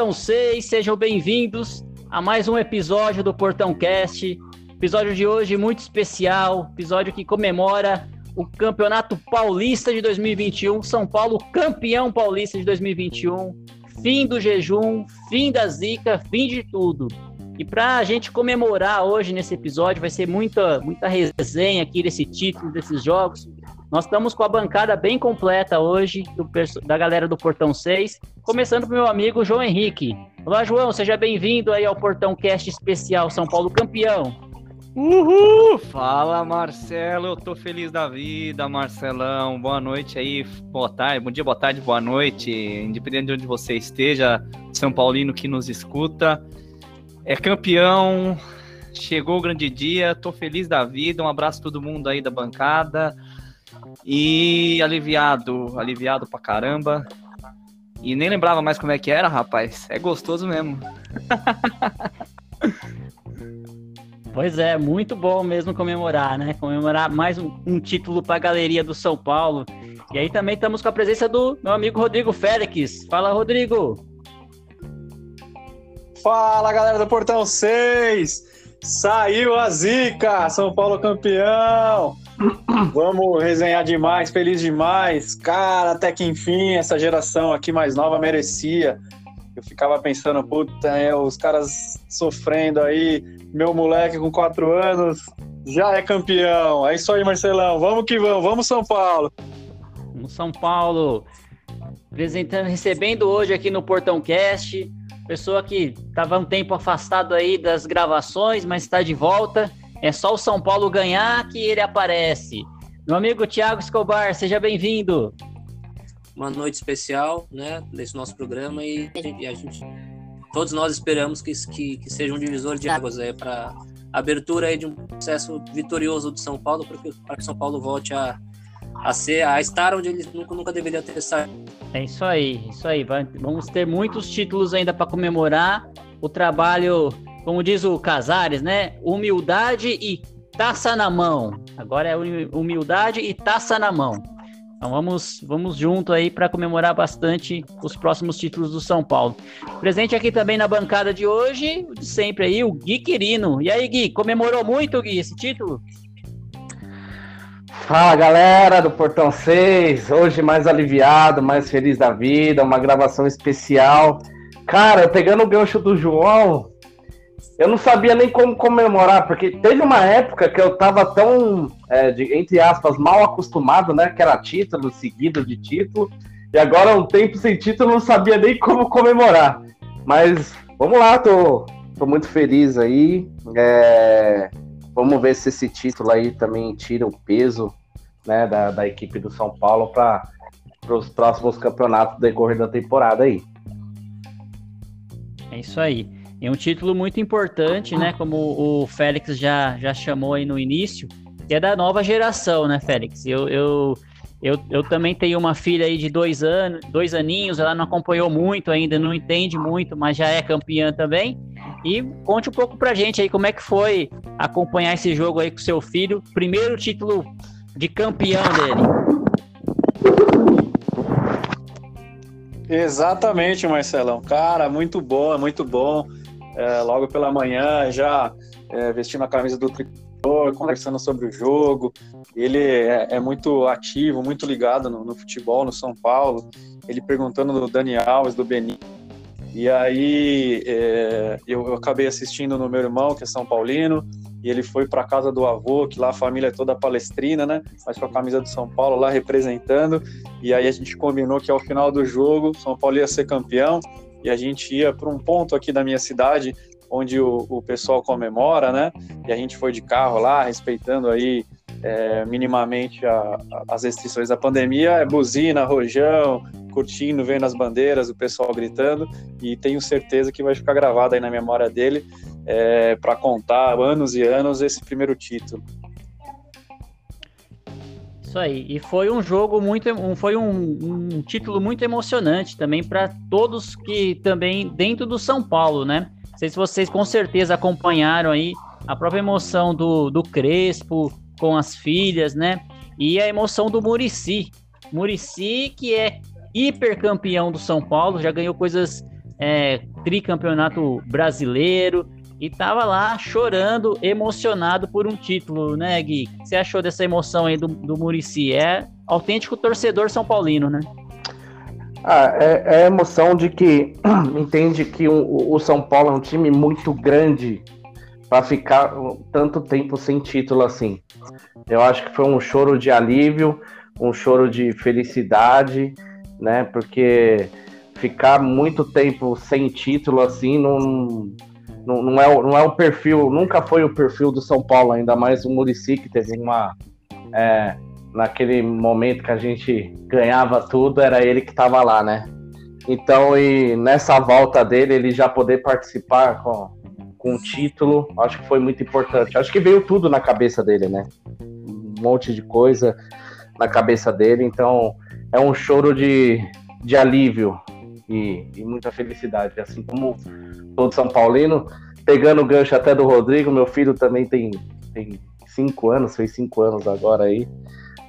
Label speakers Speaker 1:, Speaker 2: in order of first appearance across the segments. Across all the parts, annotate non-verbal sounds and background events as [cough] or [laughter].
Speaker 1: Portão 6, sejam bem-vindos a mais um episódio do Portão Cast. Episódio de hoje muito especial, episódio que comemora o Campeonato Paulista de 2021, São Paulo campeão paulista de 2021, fim do jejum, fim da zica, fim de tudo. E para a gente comemorar hoje nesse episódio, vai ser muita, muita resenha aqui desse título, desses jogos. Nós estamos com a bancada bem completa hoje, do, da galera do Portão 6, começando com meu amigo João Henrique. Olá, João, seja bem-vindo aí ao Portão Cast Especial São Paulo Campeão.
Speaker 2: Uhul! Fala, Marcelo, eu tô feliz da vida, Marcelão. Boa noite aí, boa tarde, bom dia, boa tarde, boa noite, independente de onde você esteja, São Paulino que nos escuta é campeão, chegou o grande dia, tô feliz da vida, um abraço a todo mundo aí da bancada e aliviado, aliviado pra caramba. E nem lembrava mais como é que era, rapaz. É gostoso mesmo. [laughs]
Speaker 1: Pois é, muito bom mesmo comemorar, né? Comemorar mais um, um título para a galeria do São Paulo. E aí também estamos com a presença do meu amigo Rodrigo Félix. Fala, Rodrigo!
Speaker 3: Fala galera do Portão 6! Saiu a zica! São Paulo campeão! Vamos resenhar demais, feliz demais. Cara, até que enfim, essa geração aqui mais nova merecia. Eu ficava pensando, puta, é, os caras sofrendo aí, meu moleque com quatro anos já é campeão. É isso aí, Marcelão. Vamos que vamos, vamos São Paulo.
Speaker 1: Vamos São Paulo. Apresentando, recebendo hoje aqui no Portão Cast pessoa que estava um tempo afastado aí das gravações, mas está de volta. É só o São Paulo ganhar que ele aparece. Meu amigo Thiago Escobar, seja bem-vindo.
Speaker 4: Uma noite especial, né, desse nosso programa e, e a gente, todos nós esperamos que, que, que seja um divisor de águas aí para abertura aí de um processo vitorioso do São Paulo, para que, que São Paulo volte a, a ser a estar onde ele nunca, nunca deveria ter saído.
Speaker 1: É isso aí, isso aí. Vamos ter muitos títulos ainda para comemorar. O trabalho, como diz o Casares, né? Humildade e taça na mão. Agora é humildade e taça na mão. Então vamos, vamos junto aí para comemorar bastante os próximos títulos do São Paulo. Presente aqui também na bancada de hoje, de sempre aí, o Gui Quirino. E aí, Gui, comemorou muito, Gui, esse título?
Speaker 5: Fala galera do Portão 6, hoje mais aliviado, mais feliz da vida, uma gravação especial. Cara, pegando o gancho do João, eu não sabia nem como comemorar, porque teve uma época que eu tava tão, é, de, entre aspas, mal acostumado, né? Que era título seguido de título, e agora um tempo sem título, não sabia nem como comemorar. Mas vamos lá, tô, tô muito feliz aí. É, vamos ver se esse título aí também tira o peso né, da, da equipe do São Paulo para os próximos campeonatos decorrer da temporada aí.
Speaker 1: É isso aí. É um título muito importante, né? Como o Félix já, já chamou aí no início, que é da nova geração, né, Félix? Eu, eu, eu, eu também tenho uma filha aí de dois anos, dois aninhos, ela não acompanhou muito ainda, não entende muito, mas já é campeã também. E conte um pouco pra gente aí como é que foi acompanhar esse jogo aí com seu filho. Primeiro título de campeão dele.
Speaker 3: Exatamente, Marcelão. Cara, muito bom, muito bom. É, logo pela manhã, já é, vestindo a camisa do tricolor, conversando sobre o jogo. Ele é, é muito ativo, muito ligado no, no, futebol no São Paulo. Ele perguntando do Dani Alves, do Benin. E aí é, eu, eu acabei assistindo no meu irmão, que é São Paulino e ele foi para casa do avô, que lá a família é toda palestrina, né? Mas com a camisa do São Paulo lá representando. E aí a gente combinou que ao final do jogo, São Paulo ia ser campeão e a gente ia para um ponto aqui da minha cidade onde o, o pessoal comemora, né? E a gente foi de carro lá, respeitando aí é, minimamente a, a, as restrições da pandemia, é buzina, rojão, curtindo, vendo as bandeiras, o pessoal gritando, e tenho certeza que vai ficar gravado aí na memória dele é, para contar anos e anos esse primeiro título.
Speaker 1: Isso aí. E foi um jogo muito, foi um, um título muito emocionante também para todos que também dentro do São Paulo, né? Não sei se vocês com certeza acompanharam aí a própria emoção do, do Crespo com as filhas, né? E a emoção do Murici. Murici que é hipercampeão do São Paulo, já ganhou coisas é, tricampeonato brasileiro e tava lá chorando, emocionado por um título, né, Gui? O que você achou dessa emoção aí do, do Murici? É autêntico torcedor são paulino, né?
Speaker 5: Ah, é, é a emoção de que [clears throat] entende que o, o São Paulo é um time muito grande para ficar tanto tempo sem título assim. Eu acho que foi um choro de alívio, um choro de felicidade, né? Porque ficar muito tempo sem título assim não não, não, é, não é o perfil, nunca foi o perfil do São Paulo, ainda mais o Murici, que teve uma. É, naquele momento que a gente ganhava tudo, era ele que estava lá, né? Então, e nessa volta dele, ele já poder participar com, com o título, acho que foi muito importante. Acho que veio tudo na cabeça dele, né? Um monte de coisa na cabeça dele, então é um choro de, de alívio e, e muita felicidade, assim como todo São Paulino, pegando o gancho até do Rodrigo, meu filho também tem, tem cinco anos, fez cinco anos agora aí.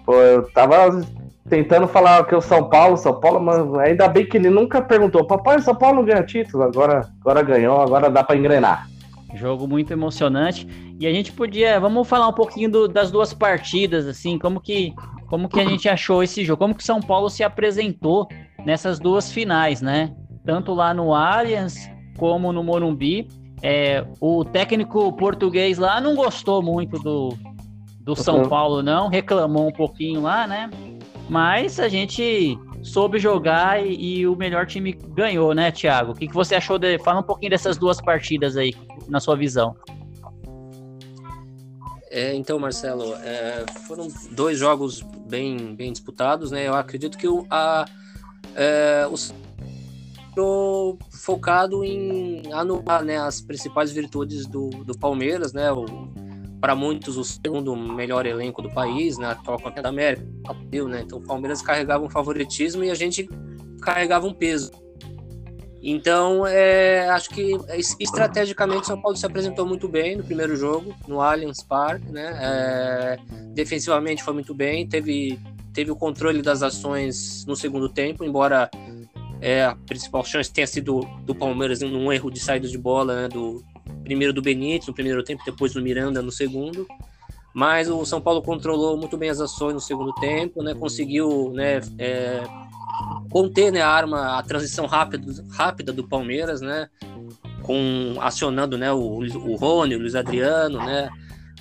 Speaker 5: Pô, eu tava tentando falar que o São Paulo, São Paulo, mas ainda bem que ele nunca perguntou, papai, São Paulo ganha título, agora, agora ganhou, agora dá para engrenar.
Speaker 1: Jogo muito emocionante. E a gente podia, vamos falar um pouquinho do, das duas partidas, assim, como que, como que a gente achou esse jogo, como que São Paulo se apresentou nessas duas finais, né? Tanto lá no Allianz como no Morumbi. É, o técnico português lá não gostou muito do, do São uhum. Paulo, não, reclamou um pouquinho lá, né? Mas a gente soube jogar e, e o melhor time ganhou, né, Thiago? O que, que você achou de. Fala um pouquinho dessas duas partidas aí, na sua visão.
Speaker 4: É, então, Marcelo, é, foram dois jogos bem, bem disputados, né? Eu acredito que o, a, é, o focado em anular né, as principais virtudes do, do Palmeiras, né? Para muitos, o segundo melhor elenco do país, né? Atual campeão da América, né? Então o Palmeiras carregava um favoritismo e a gente carregava um peso. Então, é, acho que estrategicamente São Paulo se apresentou muito bem no primeiro jogo, no Allianz Parque, né? É, defensivamente foi muito bem, teve, teve o controle das ações no segundo tempo, embora é, a principal chance tenha sido do Palmeiras num erro de saída de bola, né, do primeiro do Benítez no primeiro tempo, depois do Miranda no segundo. Mas o São Paulo controlou muito bem as ações no segundo tempo, né, conseguiu né, é, conter né, a arma, a transição rápida, rápida do Palmeiras, né, com acionando né, o, o Rony, o Luiz Adriano, né,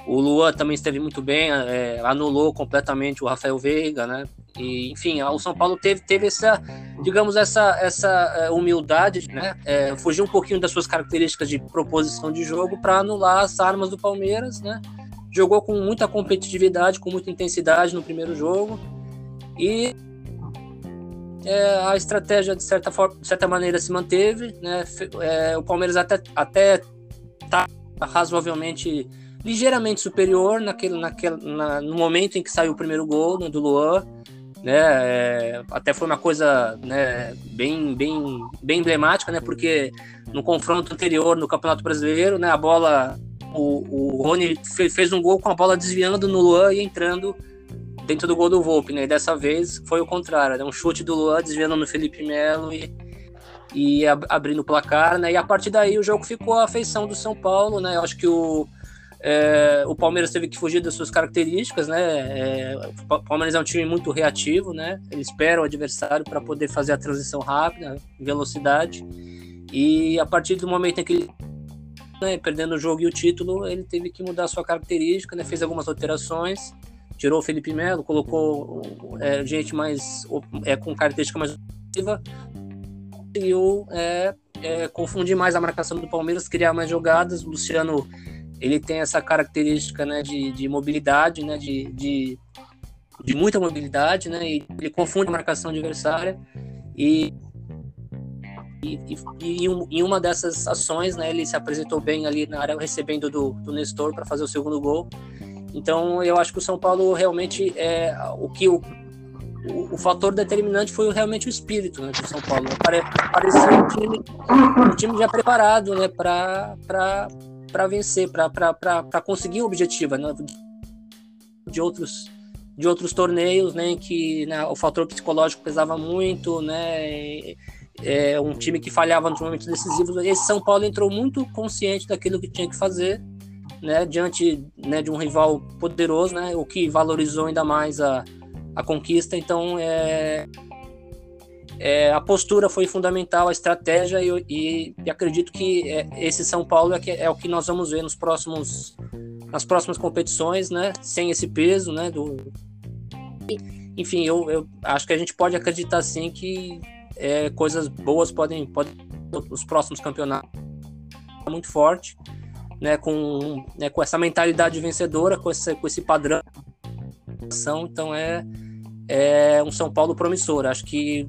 Speaker 4: o Luan também esteve muito bem, é, anulou completamente o Rafael Veiga, né? E, enfim, o São Paulo teve, teve essa, digamos, essa, essa é, humildade, né? É, fugir um pouquinho das suas características de proposição de jogo para anular as armas do Palmeiras, né? Jogou com muita competitividade, com muita intensidade no primeiro jogo. E é, a estratégia, de certa, forma, de certa maneira, se manteve, né? É, o Palmeiras até, até tá razoavelmente ligeiramente superior naquele, naquele, na, no momento em que saiu o primeiro gol né, do Luan. Né, é, até foi uma coisa né, bem, bem, bem emblemática, né, porque no confronto anterior no Campeonato Brasileiro, né, a bola, o, o Rony fez, um gol com a bola desviando no Luan e entrando dentro do gol do Volpe, né, e dessa vez foi o contrário, né, um chute do Luan desviando no Felipe Melo e, e abrindo o placar, né, e a partir daí o jogo ficou a feição do São Paulo, né, eu acho que o é, o Palmeiras teve que fugir das suas características, né? É, o Palmeiras é um time muito reativo, né? Ele espera o adversário para poder fazer a transição rápida, velocidade. E a partir do momento em que ele né, perdendo o jogo e o título, ele teve que mudar sua característica, né? Fez algumas alterações, tirou o Felipe Melo, colocou é, gente mais é, com característica mais ofensiva, conseguiu é, é, confundir mais a marcação do Palmeiras, criar mais jogadas. O Luciano ele tem essa característica né, de, de mobilidade, né, de, de, de, muita mobilidade, né, e ele confunde a marcação adversária e, e, e, em uma dessas ações, né, ele se apresentou bem ali na área, recebendo do, do Nestor para fazer o segundo gol. Então, eu acho que o São Paulo realmente é o que o, o, o fator determinante foi realmente o espírito né, do São Paulo. Parecia um time, um time já preparado né, para para vencer, para conseguir o objetivo, né? de outros de outros torneios, né, que né, o fator psicológico pesava muito, né, é um time que falhava nos momentos decisivos. Esse São Paulo entrou muito consciente daquilo que tinha que fazer, né, diante né, de um rival poderoso, né, o que valorizou ainda mais a, a conquista. Então, é, é, a postura foi fundamental, a estratégia, e, e, e acredito que é, esse São Paulo é, que, é, o que nós vamos ver nos próximos, nas próximas competições, né, sem esse peso, né, do... Enfim, eu, eu acho que a gente pode acreditar sim que é, coisas boas podem, podem os próximos campeonatos muito forte, né, com, né, com essa mentalidade vencedora, com esse, com esse padrão. Então é, é um São Paulo promissor. Acho que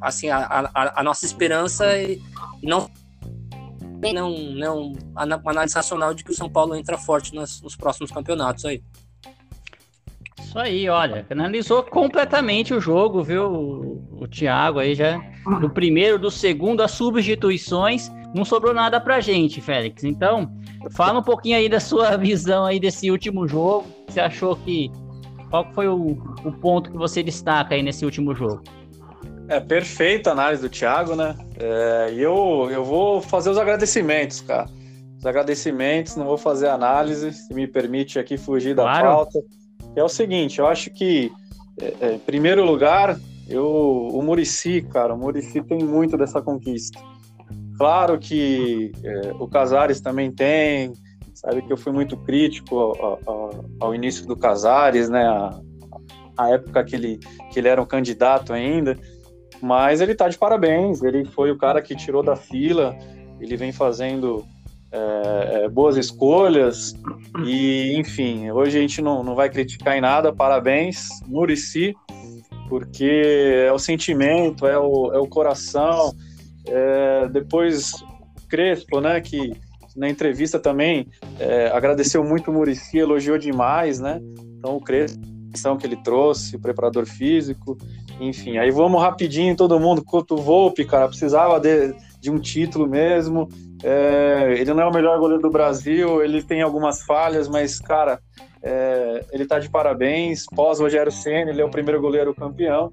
Speaker 4: assim a, a, a nossa esperança e, e não não não uma análise racional de que o São Paulo entra forte nos, nos próximos campeonatos aí.
Speaker 1: Isso aí, olha, analisou completamente o jogo, viu? O, o Thiago aí já do primeiro, do segundo, as substituições, não sobrou nada pra gente, Félix. Então, fala um pouquinho aí da sua [laughs] visão aí desse último jogo. Você achou que qual foi o, o ponto que você destaca aí nesse último jogo?
Speaker 3: É perfeita a análise do Thiago, né? É, e eu, eu vou fazer os agradecimentos, cara. Os agradecimentos, não vou fazer análise, se me permite aqui fugir da claro. pauta é o seguinte, eu acho que, é, é, em primeiro lugar, eu, o Murici, cara, o Murici tem muito dessa conquista. Claro que é, o Casares também tem, sabe que eu fui muito crítico ao, ao, ao início do Casares, né, a, a, época que ele, que ele era um candidato ainda, mas ele tá de parabéns, ele foi o cara que tirou da fila, ele vem fazendo é, é, boas escolhas e enfim hoje a gente não, não vai criticar em nada parabéns Murici porque é o sentimento é o, é o coração é, depois Crespo né que na entrevista também é, agradeceu muito o Murici elogiou demais né então o Crespo que ele trouxe o preparador físico enfim aí vamos rapidinho todo mundo Couto Volpe cara precisava de, de um título mesmo é, ele não é o melhor goleiro do Brasil, ele tem algumas falhas, mas, cara, é, ele tá de parabéns. Pós Rogério Senna, ele é o primeiro goleiro campeão.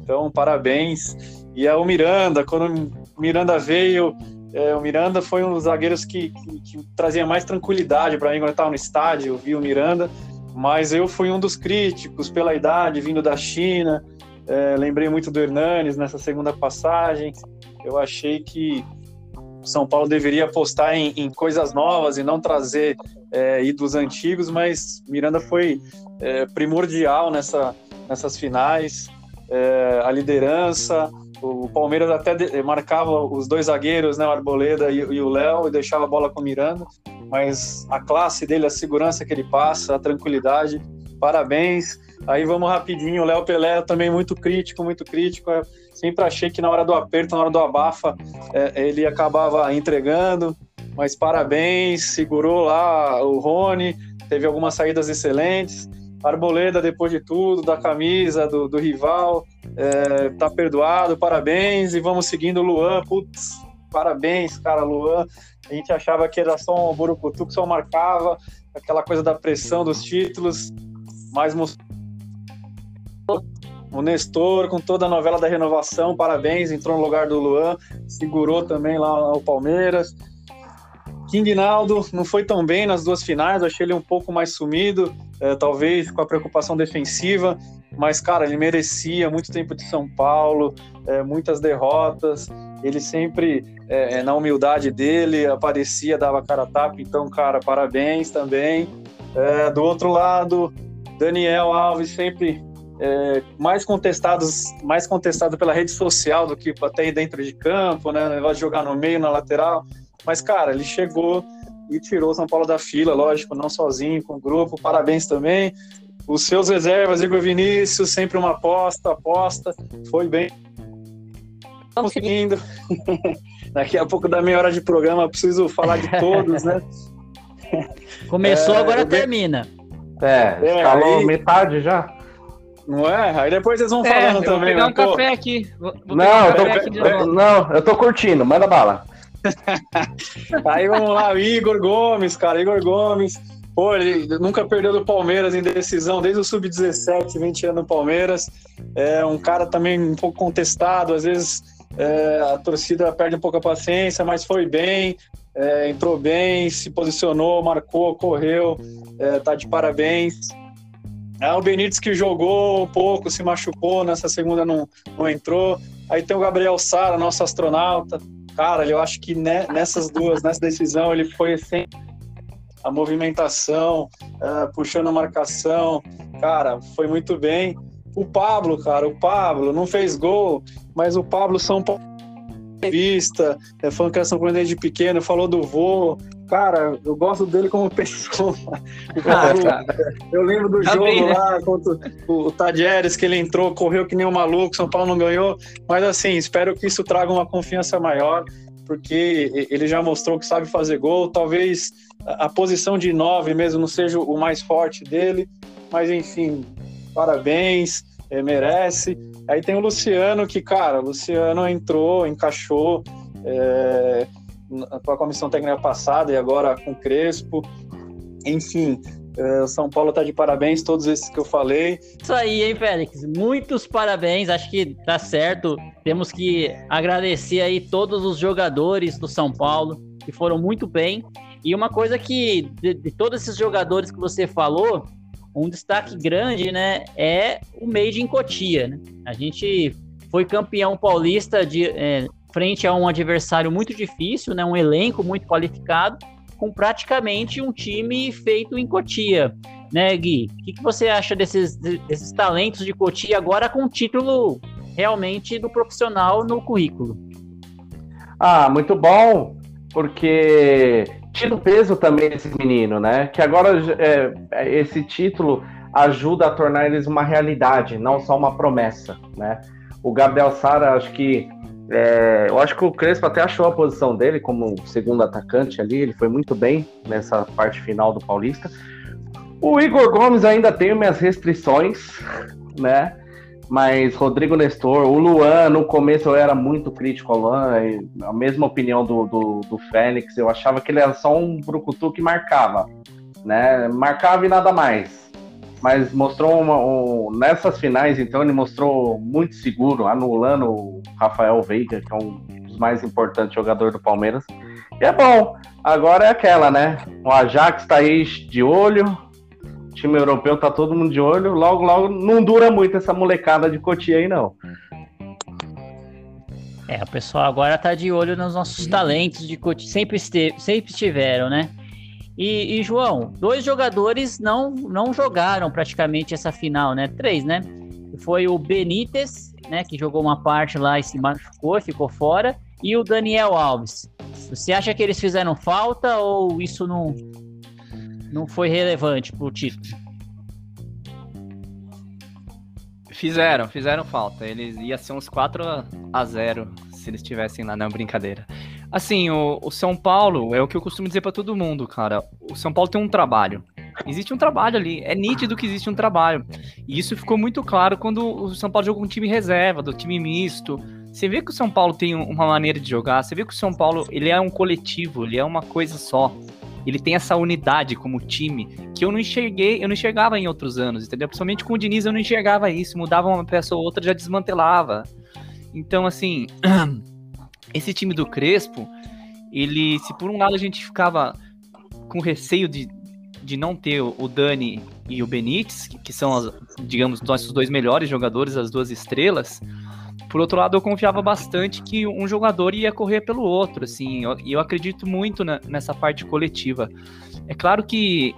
Speaker 3: Então, parabéns. E é o Miranda, quando o Miranda veio, é, o Miranda foi um dos zagueiros que, que, que trazia mais tranquilidade para mim quando eu estava no estádio, eu vi o Miranda, mas eu fui um dos críticos pela idade, vindo da China. É, lembrei muito do Hernanes nessa segunda passagem. Eu achei que são Paulo deveria apostar em, em coisas novas e não trazer é, ídolos antigos, mas Miranda foi é, primordial nessa, nessas finais. É, a liderança, o Palmeiras até de, marcava os dois zagueiros, né, o Arboleda e, e o Léo, e deixava a bola com o Miranda, mas a classe dele, a segurança que ele passa, a tranquilidade, parabéns. Aí vamos rapidinho, o Léo Pelé também muito crítico, muito crítico. Eu sempre achei que na hora do aperto, na hora do abafa, é, ele acabava entregando. Mas parabéns, segurou lá o Rony, teve algumas saídas excelentes. Arboleda, depois de tudo, da camisa do, do rival, é, tá perdoado, parabéns. E vamos seguindo o Luan, putz, parabéns, cara, Luan. A gente achava que era só um Burucutu que só marcava, aquela coisa da pressão dos títulos, mostrou o Nestor, com toda a novela da renovação, parabéns, entrou no lugar do Luan, segurou também lá o Palmeiras. King Naldo não foi tão bem nas duas finais, achei ele um pouco mais sumido, é, talvez com a preocupação defensiva, mas, cara, ele merecia muito tempo de São Paulo, é, muitas derrotas, ele sempre, é, na humildade dele, aparecia, dava cara a tapa, então, cara, parabéns também. Do outro lado, Daniel Alves sempre é, mais contestados, mais contestado pela rede social do que até dentro de campo, né? Negócio de jogar no meio, na lateral. Mas, cara, ele chegou e tirou o São Paulo da fila, lógico, não sozinho, com o grupo. Parabéns também. Os seus reservas, Igor Vinícius, sempre uma aposta, aposta. Foi bem. Conseguindo. [laughs] Daqui a pouco da meia hora de programa, preciso falar de todos, né? [laughs]
Speaker 1: Começou, é, agora termina.
Speaker 5: É, é escalou aí... metade já.
Speaker 3: Não é? Aí depois vocês vão é, falando
Speaker 2: eu
Speaker 3: também.
Speaker 2: Vou pegar um pô. café aqui. Vou,
Speaker 5: vou não, eu tô, aqui não, eu tô curtindo, manda bala. [laughs]
Speaker 3: aí vamos lá, Igor Gomes, cara, Igor Gomes. Pô, ele nunca perdeu do Palmeiras em decisão, desde o Sub-17, 20 anos no Palmeiras. É um cara também um pouco contestado, às vezes é, a torcida perde um pouco a paciência, mas foi bem, é, entrou bem, se posicionou, marcou, correu, é, tá de parabéns. É, o Benítez que jogou um pouco, se machucou, nessa segunda não, não entrou. Aí tem o Gabriel Sara, nosso astronauta. Cara, eu acho que nessas duas, nessa decisão, ele foi sem a movimentação, uh, puxando a marcação. Cara, foi muito bem. O Pablo, cara, o Pablo não fez gol, mas o Pablo São Paulo vista, é, falando que são desde pequeno, falou do vô. Cara, eu gosto dele como [laughs] pessoa. eu lembro do tá jogo né? lá contra o, o Tadieres, que ele entrou, correu que nem um maluco, São Paulo não ganhou. Mas assim, espero que isso traga uma confiança maior, porque ele já mostrou que sabe fazer gol. Talvez a posição de nove mesmo não seja o mais forte dele, mas enfim, parabéns, merece. Aí tem o Luciano, que, cara, o Luciano entrou, encaixou é, com a comissão técnica passada e agora com o Crespo. Enfim, é, São Paulo tá de parabéns, todos esses que eu falei.
Speaker 1: Isso aí, hein, Félix? Muitos parabéns, acho que tá certo. Temos que agradecer aí todos os jogadores do São Paulo, que foram muito bem. E uma coisa que, de, de todos esses jogadores que você falou, um destaque grande, né, é o Made em Cotia. Né? A gente foi campeão paulista de é, frente a um adversário muito difícil, né, um elenco muito qualificado, com praticamente um time feito em Cotia, né, Gui? O que, que você acha desses, desses talentos de Cotia agora com título realmente do profissional no currículo?
Speaker 5: Ah, muito bom, porque tira o peso também desses meninos, né? Que agora é, esse título ajuda a tornar eles uma realidade, não só uma promessa, né? O Gabriel Sara, acho que é, eu acho que o Crespo até achou a posição dele como segundo atacante ali, ele foi muito bem nessa parte final do Paulista. O Igor Gomes ainda tem minhas restrições, né? Mas Rodrigo Nestor, o Luan, no começo eu era muito crítico ao Luan, a mesma opinião do, do, do Fênix, eu achava que ele era só um brucutu que marcava, né? Marcava e nada mais. Mas mostrou uma, um, nessas finais, então, ele mostrou muito seguro, anulando o Rafael Veiga, que é um dos mais importantes jogadores do Palmeiras. E é bom, agora é aquela, né? O Ajax tá aí de olho, time europeu tá todo mundo de olho. Logo, logo, não dura muito essa molecada de Cotia aí, não.
Speaker 1: É, o pessoal agora tá de olho nos nossos talentos de Cotia. Sempre, esteve, sempre estiveram, né? E, e, João, dois jogadores não, não jogaram praticamente essa final, né? Três, né? Foi o Benítez, né? Que jogou uma parte lá e se machucou, ficou fora. E o Daniel Alves. Você acha que eles fizeram falta ou isso não, não foi relevante pro título.
Speaker 2: Fizeram, fizeram falta. Eles ia ser uns 4 a 0 se eles estivessem lá na brincadeira. Assim, o, o, São Paulo é o que eu costumo dizer para todo mundo, cara. O São Paulo tem um trabalho. Existe um trabalho ali. É nítido que existe um trabalho. E isso ficou muito claro quando o São Paulo jogou com um time reserva, do time misto. Você vê que o São Paulo tem uma maneira de jogar. Você vê que o São Paulo ele é um coletivo, ele é uma coisa só ele tem essa unidade como time que eu não enxerguei, eu não enxergava em outros anos, entendeu? Principalmente com o Diniz eu não enxergava isso, mudava uma peça ou outra já desmantelava. Então, assim, [clears throat] esse time do Crespo, ele, se por um lado a gente ficava com receio de, de não ter o Dani e o Benítez, que são, as, digamos, nossos dois melhores jogadores, as duas estrelas, por outro lado, eu confiava bastante que um jogador ia correr pelo outro, assim, e eu, eu, acredito muito na, nessa parte coletiva. É claro que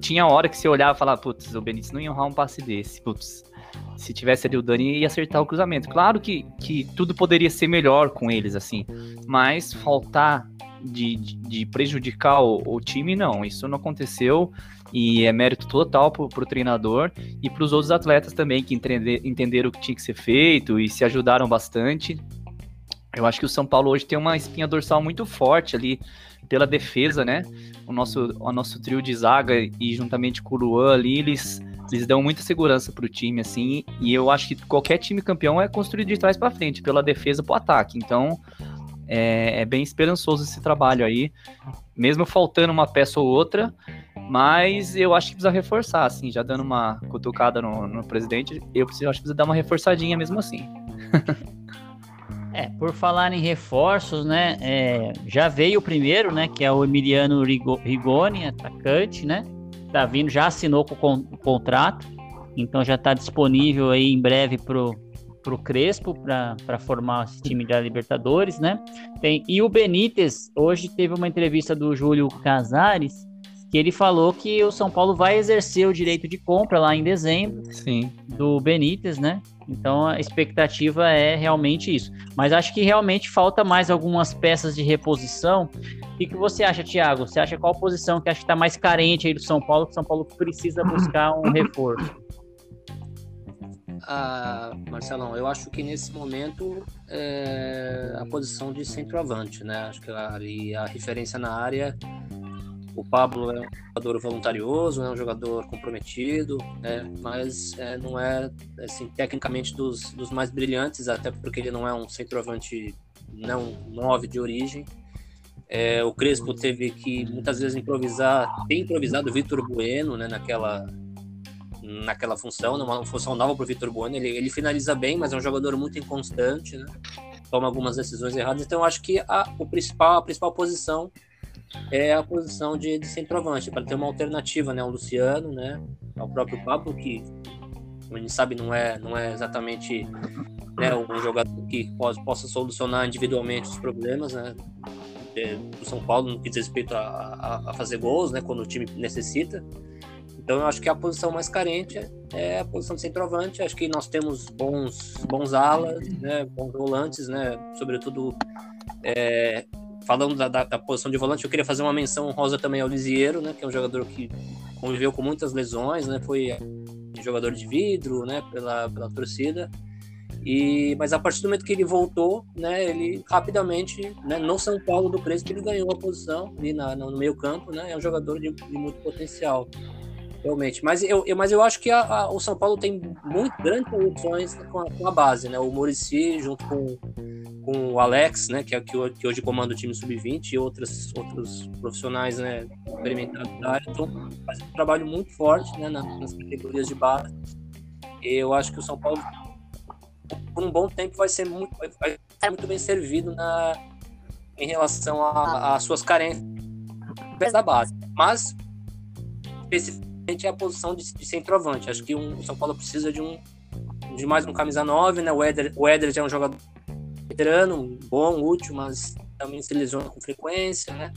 Speaker 2: tinha hora que você olhava e falava, putz, o Benítez não ia honrar um passe desse, putz, se tivesse ali o Dani ia acertar o cruzamento. Claro que, que tudo poderia ser melhor com eles, assim, mas faltar de, de, de prejudicar o, o, time, não, isso não aconteceu. E é mérito total pro, pro treinador e para os outros atletas também, que entender, entenderam o que tinha que ser feito e se ajudaram bastante. Eu acho que o São Paulo hoje tem uma espinha dorsal muito forte ali pela defesa, né? O nosso, o nosso trio de zaga e juntamente com o Luan ali, eles, eles dão muita segurança pro time, assim. E eu acho que qualquer time campeão é construído de trás para frente, pela defesa pro ataque. Então, é, é, bem esperançoso esse trabalho aí. Mesmo faltando uma peça ou outra, Mas eu acho que precisa reforçar, assim, já dando uma cutucada no, no presidente, eu preciso, acho que precisa dar uma reforçadinha mesmo assim. [laughs]
Speaker 1: É, por falar em reforços, né? É, já veio o primeiro, né? Que é o Emiliano Rigoni, atacante, né? Tá vindo, já assinou com o contrato, então já está disponível aí em breve pro, pro Crespo para formar esse time da Libertadores, né? Tem, e o Benítez, hoje teve uma entrevista do Júlio Casares, que ele falou que o São Paulo vai exercer o direito de compra lá em dezembro
Speaker 2: Sim.
Speaker 1: do Benítez, né? Então a expectativa é realmente isso. Mas acho que realmente falta mais algumas peças de reposição. O que, que você acha, Thiago? Você acha qual posição que acha que está mais carente aí do São Paulo, que o São Paulo precisa buscar um [coughs] reforço?
Speaker 4: Ah, Marcelão, eu acho que nesse momento é a posição de centroavante, né? Acho que ali a referência na área o Pablo é um jogador voluntarioso, é um jogador comprometido, né? mas é, não é assim, tecnicamente dos, dos mais brilhantes, até porque ele não é um centroavante não nove de origem. É, o Crespo teve que muitas vezes improvisar, tem improvisado o Vitor Bueno né, naquela, naquela função, numa função nova para o Vitor Bueno. Ele, ele finaliza bem, mas é um jogador muito inconstante, né? toma algumas decisões erradas. Então, acho que a, o principal, a principal posição é a posição de, de centroavante, para ter uma alternativa, né? O Luciano, né? O próprio Pablo, que a gente sabe não é, não é exatamente né, um jogador que possa, possa solucionar individualmente os problemas, né? do São Paulo no que diz respeito a, a, a, fazer gols, né? Quando o time necessita. Então eu acho que a posição mais carente é, é a posição de centroavante. Acho que nós temos bons, bons alas, né? Bons volantes, né? Sobretudo é, falando da, da, da, posição de volante, eu queria fazer uma menção rosa também ao Lisieiro, né, que é um jogador que conviveu com muitas lesões, né, foi jogador de vidro, né, pela, pela torcida. E, mas a partir do momento que ele voltou, né, ele rapidamente, né, no São Paulo do Crespo, ele ganhou a posição ali na, no meio campo, né, é um jogador de, de muito potencial, realmente. Mas eu, eu mas eu acho que a, a, o São Paulo tem muito grandes opções com a, com a base, né, o Murici junto com com o Alex, né, que é que, que hoje comanda o time sub-20 e outros outros profissionais, né, experimentados da área, então fazem um trabalho muito forte, né, nas categorias de base. Eu acho que o São Paulo por um bom tempo vai ser muito vai ser muito bem servido na em relação às suas carências da base, mas especificamente a posição de, de centroavante. Acho que um, o São Paulo precisa de um de mais um camisa 9, né? O já é um jogador veterano, bom, útil, mas também se lesiona com frequência, né?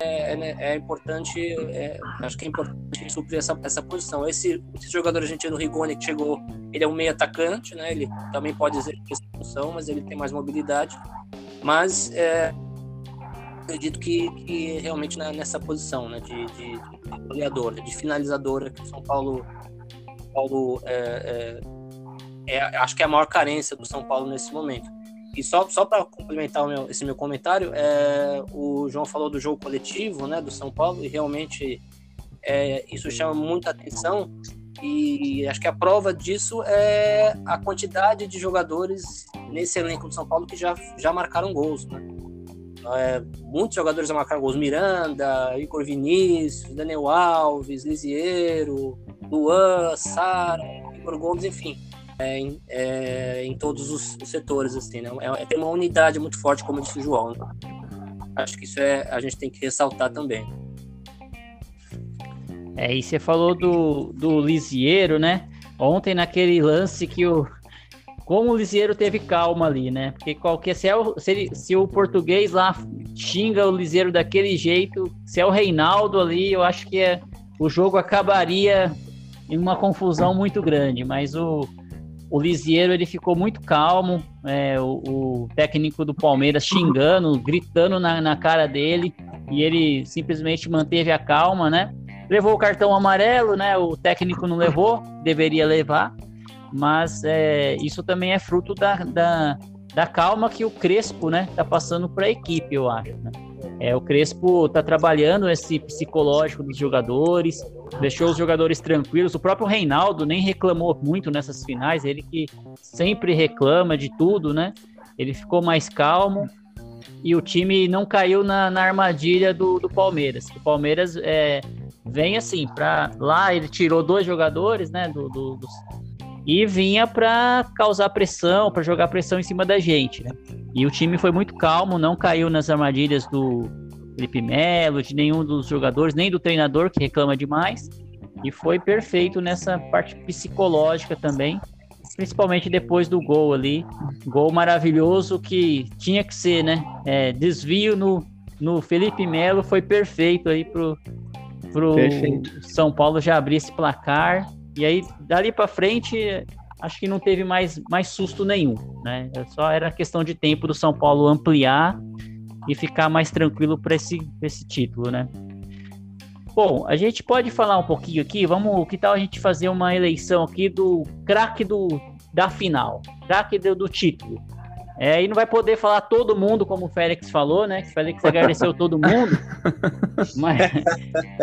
Speaker 4: É, é, é importante, é, acho que é importante suprir essa, essa posição. Esse, esse jogador argentino Rigoni que chegou, ele é um meio atacante, né? Ele também pode exercer essa função, mas ele tem mais mobilidade. Mas é, acredito que, que realmente nessa posição, né? De, de, de goleadora, de finalizadora que o São Paulo, Paulo é, é é, acho que é a maior carência do São Paulo nesse momento. E só, só para complementar meu, esse meu comentário, é, o João falou do jogo coletivo né, do São Paulo, e realmente é, isso chama muita atenção. E acho que a prova disso é a quantidade de jogadores nesse elenco do São Paulo que já, já marcaram gols. Né? É, muitos jogadores já marcaram gols: Miranda, Igor Vinícius, Daniel Alves, Lisiero, Luan, Sara, Igor Gomes, enfim é, é, em todos os, setores, assim, né? É, é, tem uma unidade muito forte, como disse o João. Né? Acho que isso é, a gente tem que ressaltar também.
Speaker 1: É, e você falou do, do Lisieiro, né? Ontem naquele lance que o. Como o Lisieiro teve calma ali, né? Porque qualquer. Se, é o, se, ele, se o português lá xinga o Lisieiro daquele jeito, se é o Reinaldo ali, eu acho que é, o jogo acabaria em uma confusão muito grande. Mas o, o ele ficou muito calmo, é, o, o, técnico do Palmeiras xingando, gritando na, na, cara dele, e ele simplesmente manteve a calma, né? Levou o cartão amarelo, né? O técnico não levou, deveria levar, mas é, isso também é fruto da, da, da calma que o Crespo, né, tá passando para a equipe, eu acho. Né? É, o Crespo tá trabalhando esse psicológico dos jogadores, deixou os jogadores tranquilos. O próprio Reinaldo nem reclamou muito nessas finais, ele que sempre reclama de tudo, né? Ele ficou mais calmo e o time não caiu na, na armadilha do, do Palmeiras. O Palmeiras é, vem assim, para lá ele tirou dois jogadores, né, do, do e vinha para causar pressão, para jogar pressão em cima da gente, né? E o time foi muito calmo, não caiu nas armadilhas do Felipe Melo, de nenhum dos jogadores, nem do treinador que reclama demais. E foi perfeito nessa parte psicológica também, principalmente depois do gol ali. Gol maravilhoso que tinha que ser, né? É, desvio no, no Felipe Melo foi perfeito aí pro, pro São Paulo já abrir esse placar. E aí, dali para frente, acho que não teve mais, mais susto nenhum, né? Só era questão de tempo do São Paulo ampliar e ficar mais tranquilo para esse, esse título, né? Bom, a gente pode falar um pouquinho aqui, vamos, que tal a gente fazer uma eleição aqui do craque do, da final, craque do, do título. É, e não vai poder falar todo mundo, como o Félix falou, né? Que o Félix agradeceu todo mundo. [laughs] mas,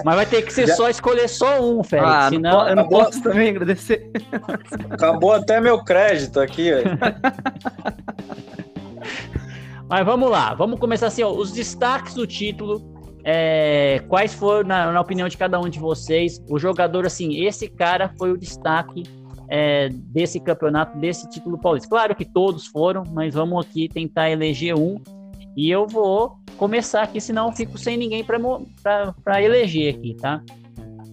Speaker 1: mas vai ter que ser Já... só escolher só um, Félix. Ah, senão...
Speaker 2: não, eu não Acabou... posso também agradecer.
Speaker 3: Acabou até meu crédito aqui. [laughs]
Speaker 1: mas vamos lá, vamos começar assim, ó, os destaques do título é, quais foram, na, na, opinião de cada um de vocês, o jogador, assim, esse cara foi o destaque é, desse campeonato, desse título paulista? Claro que todos foram, mas vamos aqui tentar eleger um. E eu vou começar aqui, senão eu fico sem ninguém para eleger aqui, tá?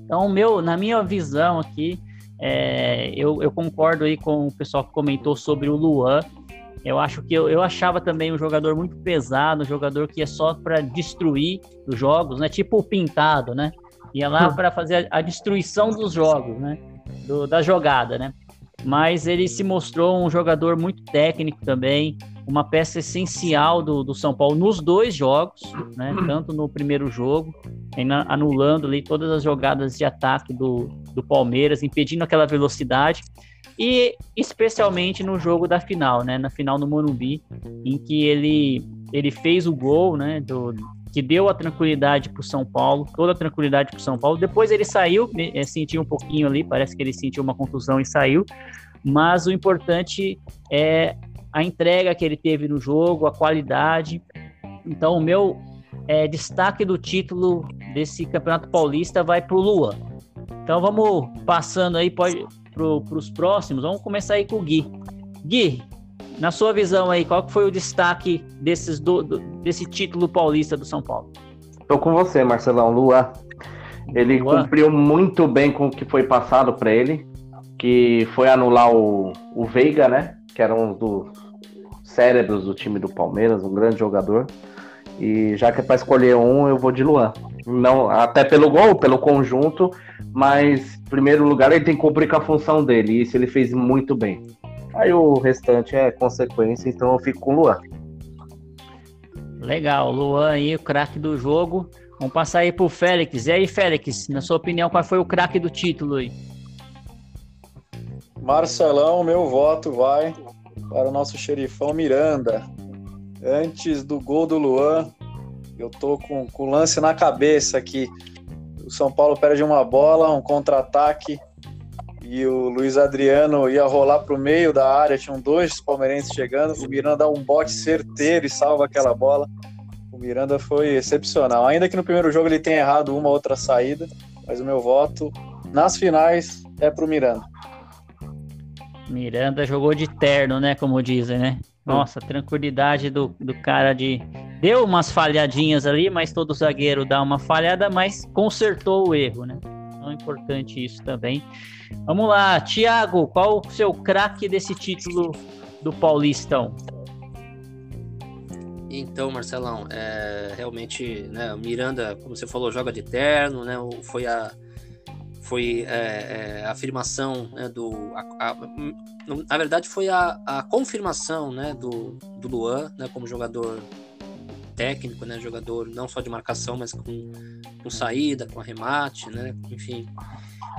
Speaker 1: Então, meu, na minha visão aqui, é, eu, eu concordo aí com o pessoal que comentou sobre o Luan. Eu acho que eu, eu achava também um jogador muito pesado, um jogador que é só para destruir os jogos, né? Tipo o pintado, né? Ia lá [laughs] para fazer a, a, destruição dos jogos, né? Do, da jogada, né? Mas ele se mostrou um jogador muito técnico também, uma peça essencial do, do São Paulo nos dois jogos, né? Tanto no primeiro jogo, anulando ali todas as jogadas de ataque do, do Palmeiras, impedindo aquela velocidade e especialmente no jogo da final, né, na final no Morumbi, em que ele ele fez o gol, né, do, que deu a tranquilidade para o São Paulo, toda a tranquilidade para o São Paulo. Depois ele saiu, é, sentiu um pouquinho ali, parece que ele sentiu uma contusão e saiu. Mas o importante é a entrega que ele teve no jogo, a qualidade. Então o meu é, destaque do título desse Campeonato Paulista vai para o Luan. Então vamos passando aí, para os próximos, vamos começar aí com o Gui. Gui, na sua visão aí, qual foi o destaque desses do, do, desse título paulista do São Paulo?
Speaker 5: Tô com você, Marcelão. Lua. Ele Luan. cumpriu muito bem com o que foi passado para ele, que foi anular o, o Veiga, né? Que era um dos cérebros do time do Palmeiras, um grande jogador. E já que é para escolher um, eu vou de Luan. Não, até pelo gol, pelo conjunto, mas em primeiro lugar ele tem que cumprir com a função dele, e isso ele fez muito bem. Aí o restante é consequência, então eu fico com o Luan.
Speaker 1: Legal, Luan aí, o craque do jogo. Vamos passar aí pro Félix. E aí, Félix, na sua opinião, qual foi o craque do título aí?
Speaker 3: Marcelão, meu voto vai para o nosso xerifão Miranda. Antes do gol do Luan, eu tô com o lance na cabeça aqui. O São Paulo perde uma bola, um contra-ataque, e o Luiz Adriano ia rolar para o meio da área, tinham dois palmeirenses chegando, o Miranda dá um bote certeiro e salva aquela bola. O Miranda foi excepcional. Ainda que no primeiro jogo ele tenha errado uma outra saída, mas o meu voto nas finais é para o Miranda.
Speaker 1: Miranda jogou de terno, né? Como dizem, né? Nossa, tranquilidade do, do cara de. Deu umas falhadinhas ali, mas todo zagueiro dá uma falhada, mas consertou o erro, né? Importante isso também. Vamos lá, Thiago, qual o seu craque desse título do Paulistão?
Speaker 4: Então, Marcelão, é, realmente, né, o Miranda, como você falou, joga de terno, né? Foi a foi é, é, a afirmação né, do. A, a, na verdade, foi a, a confirmação né, do, do Luan né, como jogador técnico, né, jogador não só de marcação, mas com, com saída, com arremate, né, enfim.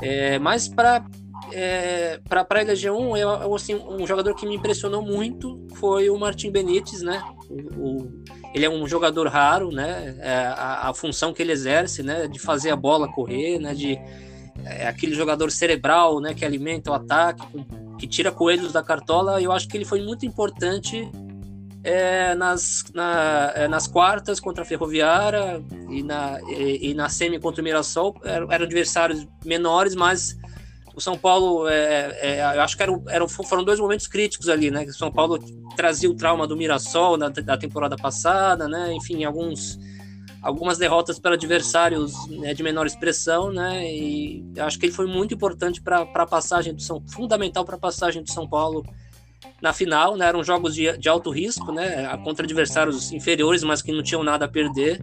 Speaker 4: É, mas para é, para eleger um, eu, assim, um jogador que me impressionou muito foi o Martin Benítez, né? O, o, ele é um jogador raro, né? É, a, a, função que ele exerce, né? De fazer a bola correr, né? De é aquele jogador cerebral, né, que alimenta o ataque, que tira coelhos da cartola. Eu acho que ele foi muito importante é, nas, na, é, nas quartas contra a Ferroviária e na, e, e na semi contra o Mirassol eram, eram adversários menores, mas o São Paulo, é, é, eu acho que eram, eram, foram dois momentos críticos ali, né? O São Paulo trazia o trauma do Mirassol na, da temporada passada, né? Enfim, alguns, algumas derrotas para adversários né, de menor expressão, né? E acho que ele foi muito importante para a passagem do São, fundamental para a passagem do São Paulo na final, né? Eram jogos de, de alto risco, né? Contra adversários inferiores, mas que não tinham nada a perder.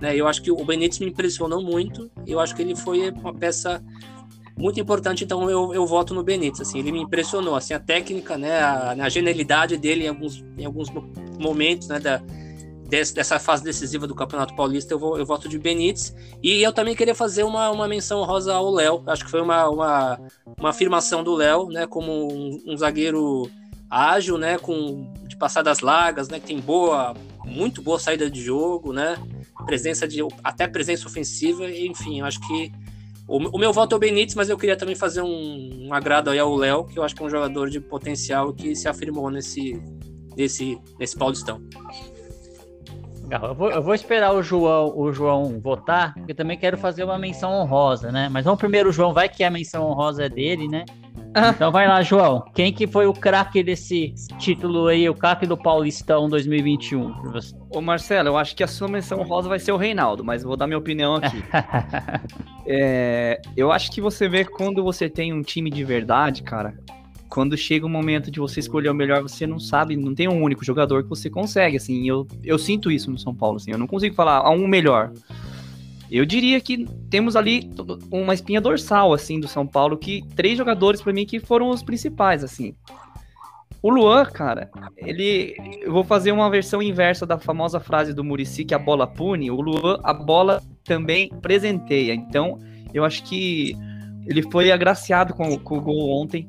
Speaker 4: Né, eu acho que o Benítez me impressionou muito. Eu acho que ele foi uma peça muito importante, então eu, eu voto no Benítez, assim, ele me impressionou, assim, a técnica, né, a, a genialidade dele em alguns, em alguns momentos, né, da, dessa fase decisiva do Campeonato Paulista, eu, vou, eu voto de Benítez, e eu também queria fazer uma, uma menção rosa ao Léo, acho que foi uma, uma, uma afirmação do Léo, né, como um, um zagueiro ágil, né, com de passadas largas, né, que tem boa, muito boa saída de jogo, né, presença de até presença ofensiva, enfim, eu acho que o, o, meu voto é o Benítez, mas eu queria também fazer um, um agrado aí ao Léo, que eu acho que é um jogador de potencial que se afirmou nesse, nesse, nesse Paulistão.
Speaker 1: Legal, eu vou, eu vou esperar o João, o João votar, porque também quero fazer uma menção honrosa, né? Mas vamos primeiro, João, vai que a menção honrosa é dele, né? Ah. Então vai lá, João. Quem que foi o craque desse título aí, o craque do Paulistão 2021?
Speaker 2: Ô Marcelo, eu acho que a sua menção rosa vai ser o Reinaldo, mas vou dar minha opinião aqui. [laughs] é, eu acho que você vê quando você tem um time de verdade, cara, quando chega o momento de você escolher o melhor, você não sabe, não tem um único jogador que você consegue, assim, eu, eu sinto isso no São Paulo, assim, eu não consigo falar a um melhor. Eu diria que temos ali uma espinha dorsal, assim, do São Paulo, que três jogadores para mim que foram os principais, assim. O Luan, cara, ele. Eu vou fazer uma versão inversa da famosa frase do Murici que a bola pune. O Luan, a bola também presenteia. Então, eu acho que ele foi agraciado com, com o gol ontem.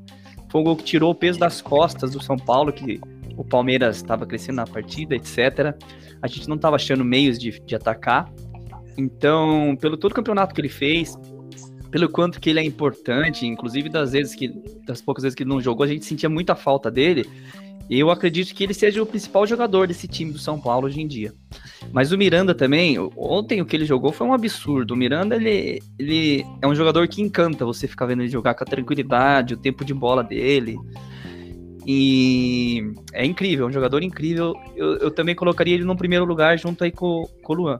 Speaker 2: Foi um gol que tirou o peso das costas do São Paulo, que o Palmeiras estava crescendo na partida, etc. A gente não estava achando meios de, de atacar. Então, pelo todo o campeonato que ele fez, pelo quanto que ele é importante, inclusive das vezes que das poucas vezes que ele não jogou, a gente sentia muita falta dele. Eu acredito que ele seja o principal jogador desse time do São Paulo hoje em dia. Mas o Miranda também, ontem o que ele jogou foi um absurdo. O Miranda, ele, ele é um jogador que encanta você ficar vendo ele jogar com a tranquilidade, o tempo de bola dele. E é incrível, é um jogador incrível. Eu, eu também colocaria ele no primeiro lugar junto aí com, com o Luan.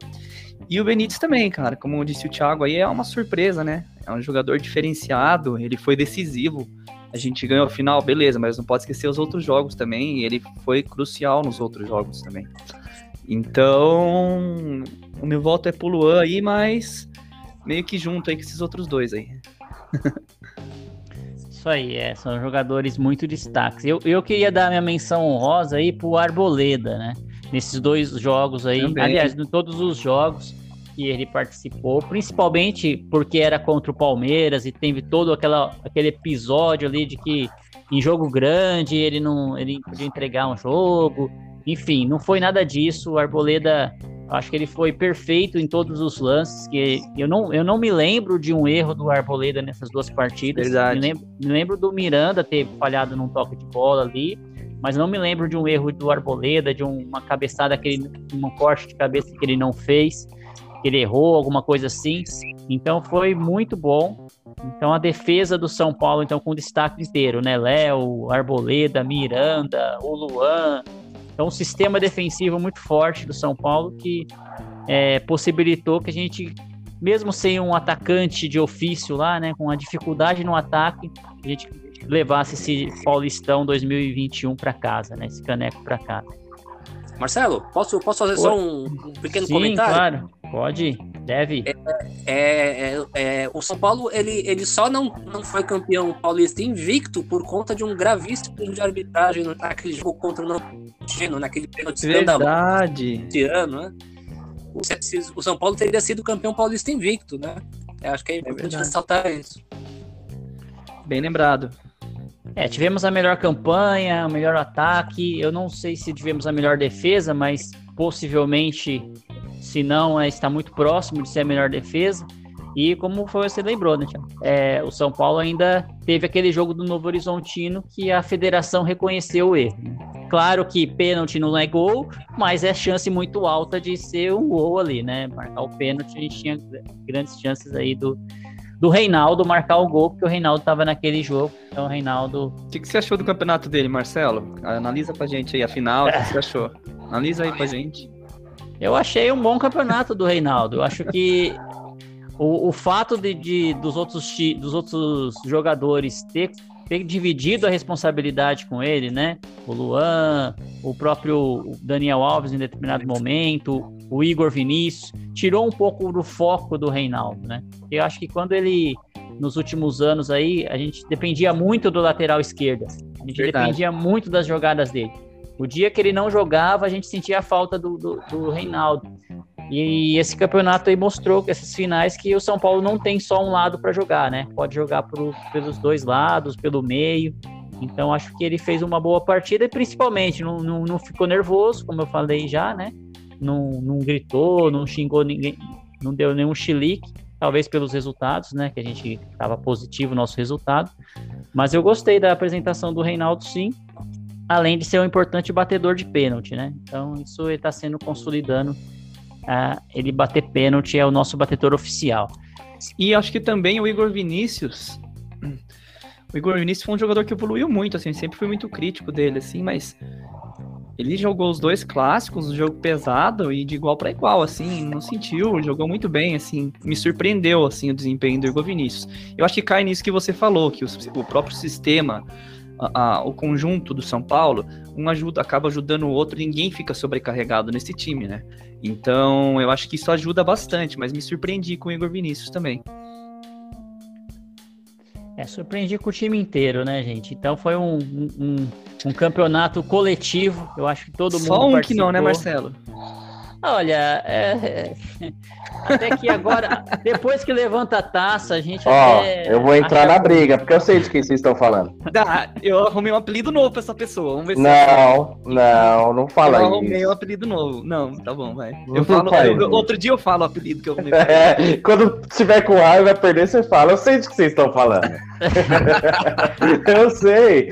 Speaker 2: E o Benítez também, cara, como disse o Thiago aí, é uma surpresa, né? É um jogador diferenciado, ele foi decisivo. A gente ganhou a final, beleza, mas não pode esquecer os outros jogos também, e ele foi crucial nos outros jogos também. Então, o meu voto é pro Luan aí, mas meio que junto aí com esses outros dois aí. [laughs]
Speaker 1: Isso aí, é, são jogadores muito destaques. Eu, eu queria dar minha menção honrosa aí pro Arboleda, né? Nesses dois jogos aí, Também. aliás, em todos os jogos, que ele participou, principalmente porque era contra o Palmeiras e teve todo aquela, aquele episódio ali de que em jogo grande ele não ele podia entregar um jogo. Enfim, não foi nada disso. O Arboleda, acho que ele foi perfeito em todos os lances. Que eu não, eu não me lembro de um erro do Arboleda nessas duas partidas.
Speaker 2: Verdade.
Speaker 1: Me lembro, me lembro do Miranda ter falhado num toque de bola ali mas não me lembro de um erro do Arboleda, de uma cabeçada que ele, um corte de cabeça que ele não fez que ele errou, alguma coisa assim. Então foi muito bom. Então a defesa do São Paulo, então com destaque inteiro, né? Léo, Arboleda, Miranda, o Luan. Então um sistema defensivo muito forte do São Paulo que é, possibilitou que a gente, mesmo sem um atacante de ofício lá, né? Com a dificuldade no ataque, a gente levasse esse Paulistão 2021 para casa, né? Esse caneco para casa.
Speaker 4: Marcelo, posso, posso fazer só um, um pequeno
Speaker 1: Sim,
Speaker 4: comentário?
Speaker 1: claro. Pode, deve.
Speaker 4: É, é, é, é, o São Paulo ele, ele só não, não foi campeão paulista invicto por conta de um gravíssimo erro de arbitragem naquele jogo contra o Nantino, naquele pênalti
Speaker 2: Verdade.
Speaker 4: Esse ano, né? O, o, São Paulo teria sido campeão paulista invicto, né? Eu acho que é, é importante ressaltar isso.
Speaker 2: Bem lembrado.
Speaker 1: É, tivemos a melhor campanha, o melhor ataque. Eu não sei se tivemos a melhor defesa, mas possivelmente, se não, é, está muito próximo de ser a melhor defesa. E como você lembrou, né, Thiago? É, o São Paulo ainda teve aquele jogo do Novo Horizontino que a federação reconheceu o erro. Né? claro que pênalti não é gol, mas é chance muito alta de ser um gol ali, né? Marcar o pênalti, a gente tinha grandes chances aí do, do Reinaldo marcar o gol, porque o Reinaldo estava naquele jogo. Então, o Reinaldo.
Speaker 2: O que, que, você achou do campeonato dele, Marcelo? Analisa pra gente aí a final, o que você [laughs] achou? Analisa aí pra gente.
Speaker 1: Eu achei um bom campeonato do Reinaldo. Eu acho que o, o fato de, de, dos, outros, dos outros jogadores ter, ter dividido a responsabilidade com ele, né? O Luan, o próprio Daniel Alves em determinado momento, o Igor Vinícius, tirou um pouco do foco do Reinaldo, né? Eu acho que quando ele, nos últimos anos aí, a gente dependia muito do lateral esquerda. A gente Verdade. dependia muito das jogadas dele. O dia que ele não jogava, a gente sentia a falta do, do, do Reinaldo. E esse campeonato aí mostrou que essas finais que o São Paulo não tem só um lado para jogar, né? Pode jogar pro, pelos dois lados, pelo meio. Então acho que ele fez uma boa partida e principalmente não, não, não ficou nervoso, como eu falei já, né? Não, não gritou, não xingou ninguém, não deu nenhum chilique, talvez pelos resultados, né? Que a gente estava positivo o nosso resultado. Mas eu gostei da apresentação do Reinaldo, sim. Além de ser um importante batedor de pênalti, né? Então isso está sendo consolidando ele bater pênalti, é o nosso batedor oficial.
Speaker 2: E acho que também o Igor Vinícius. O Igor Vinícius foi um jogador que evoluiu muito, assim, sempre fui muito crítico dele, assim, mas ele jogou os dois clássicos, um jogo pesado e de igual para igual, assim, não sentiu, jogou muito bem, assim, me surpreendeu, assim, o desempenho do Igor Vinícius. Eu acho que cai nisso que você falou, que o, o próprio sistema, a, a, o conjunto do São Paulo, um ajuda, acaba ajudando o outro, ninguém fica sobrecarregado nesse time, né? Então, eu acho que isso ajuda bastante, mas me surpreendi com o Igor Vinícius também.
Speaker 1: É, surpreendi com o time inteiro, né, gente? Então foi um, um, um campeonato coletivo. Eu acho que todo mundo.
Speaker 2: Só um participou. que não, né, Marcelo?
Speaker 1: Olha, é, é, até que agora, depois que levanta a taça, a gente.
Speaker 5: Ó, eu vou entrar na briga, porque eu sei de quem vocês estão falando.
Speaker 2: Dá, eu arrumei um apelido novo pra essa pessoa. Vamos ver se
Speaker 5: Não, não, não fala isso. Eu arrumei
Speaker 2: um apelido novo. Não, tá bom, vai. Eu falo, eu, outro dia eu falo o apelido que eu arrumei.
Speaker 5: É, quando tiver com raiva vai perder, você fala. Eu sei de que vocês estão falando. [laughs] eu sei.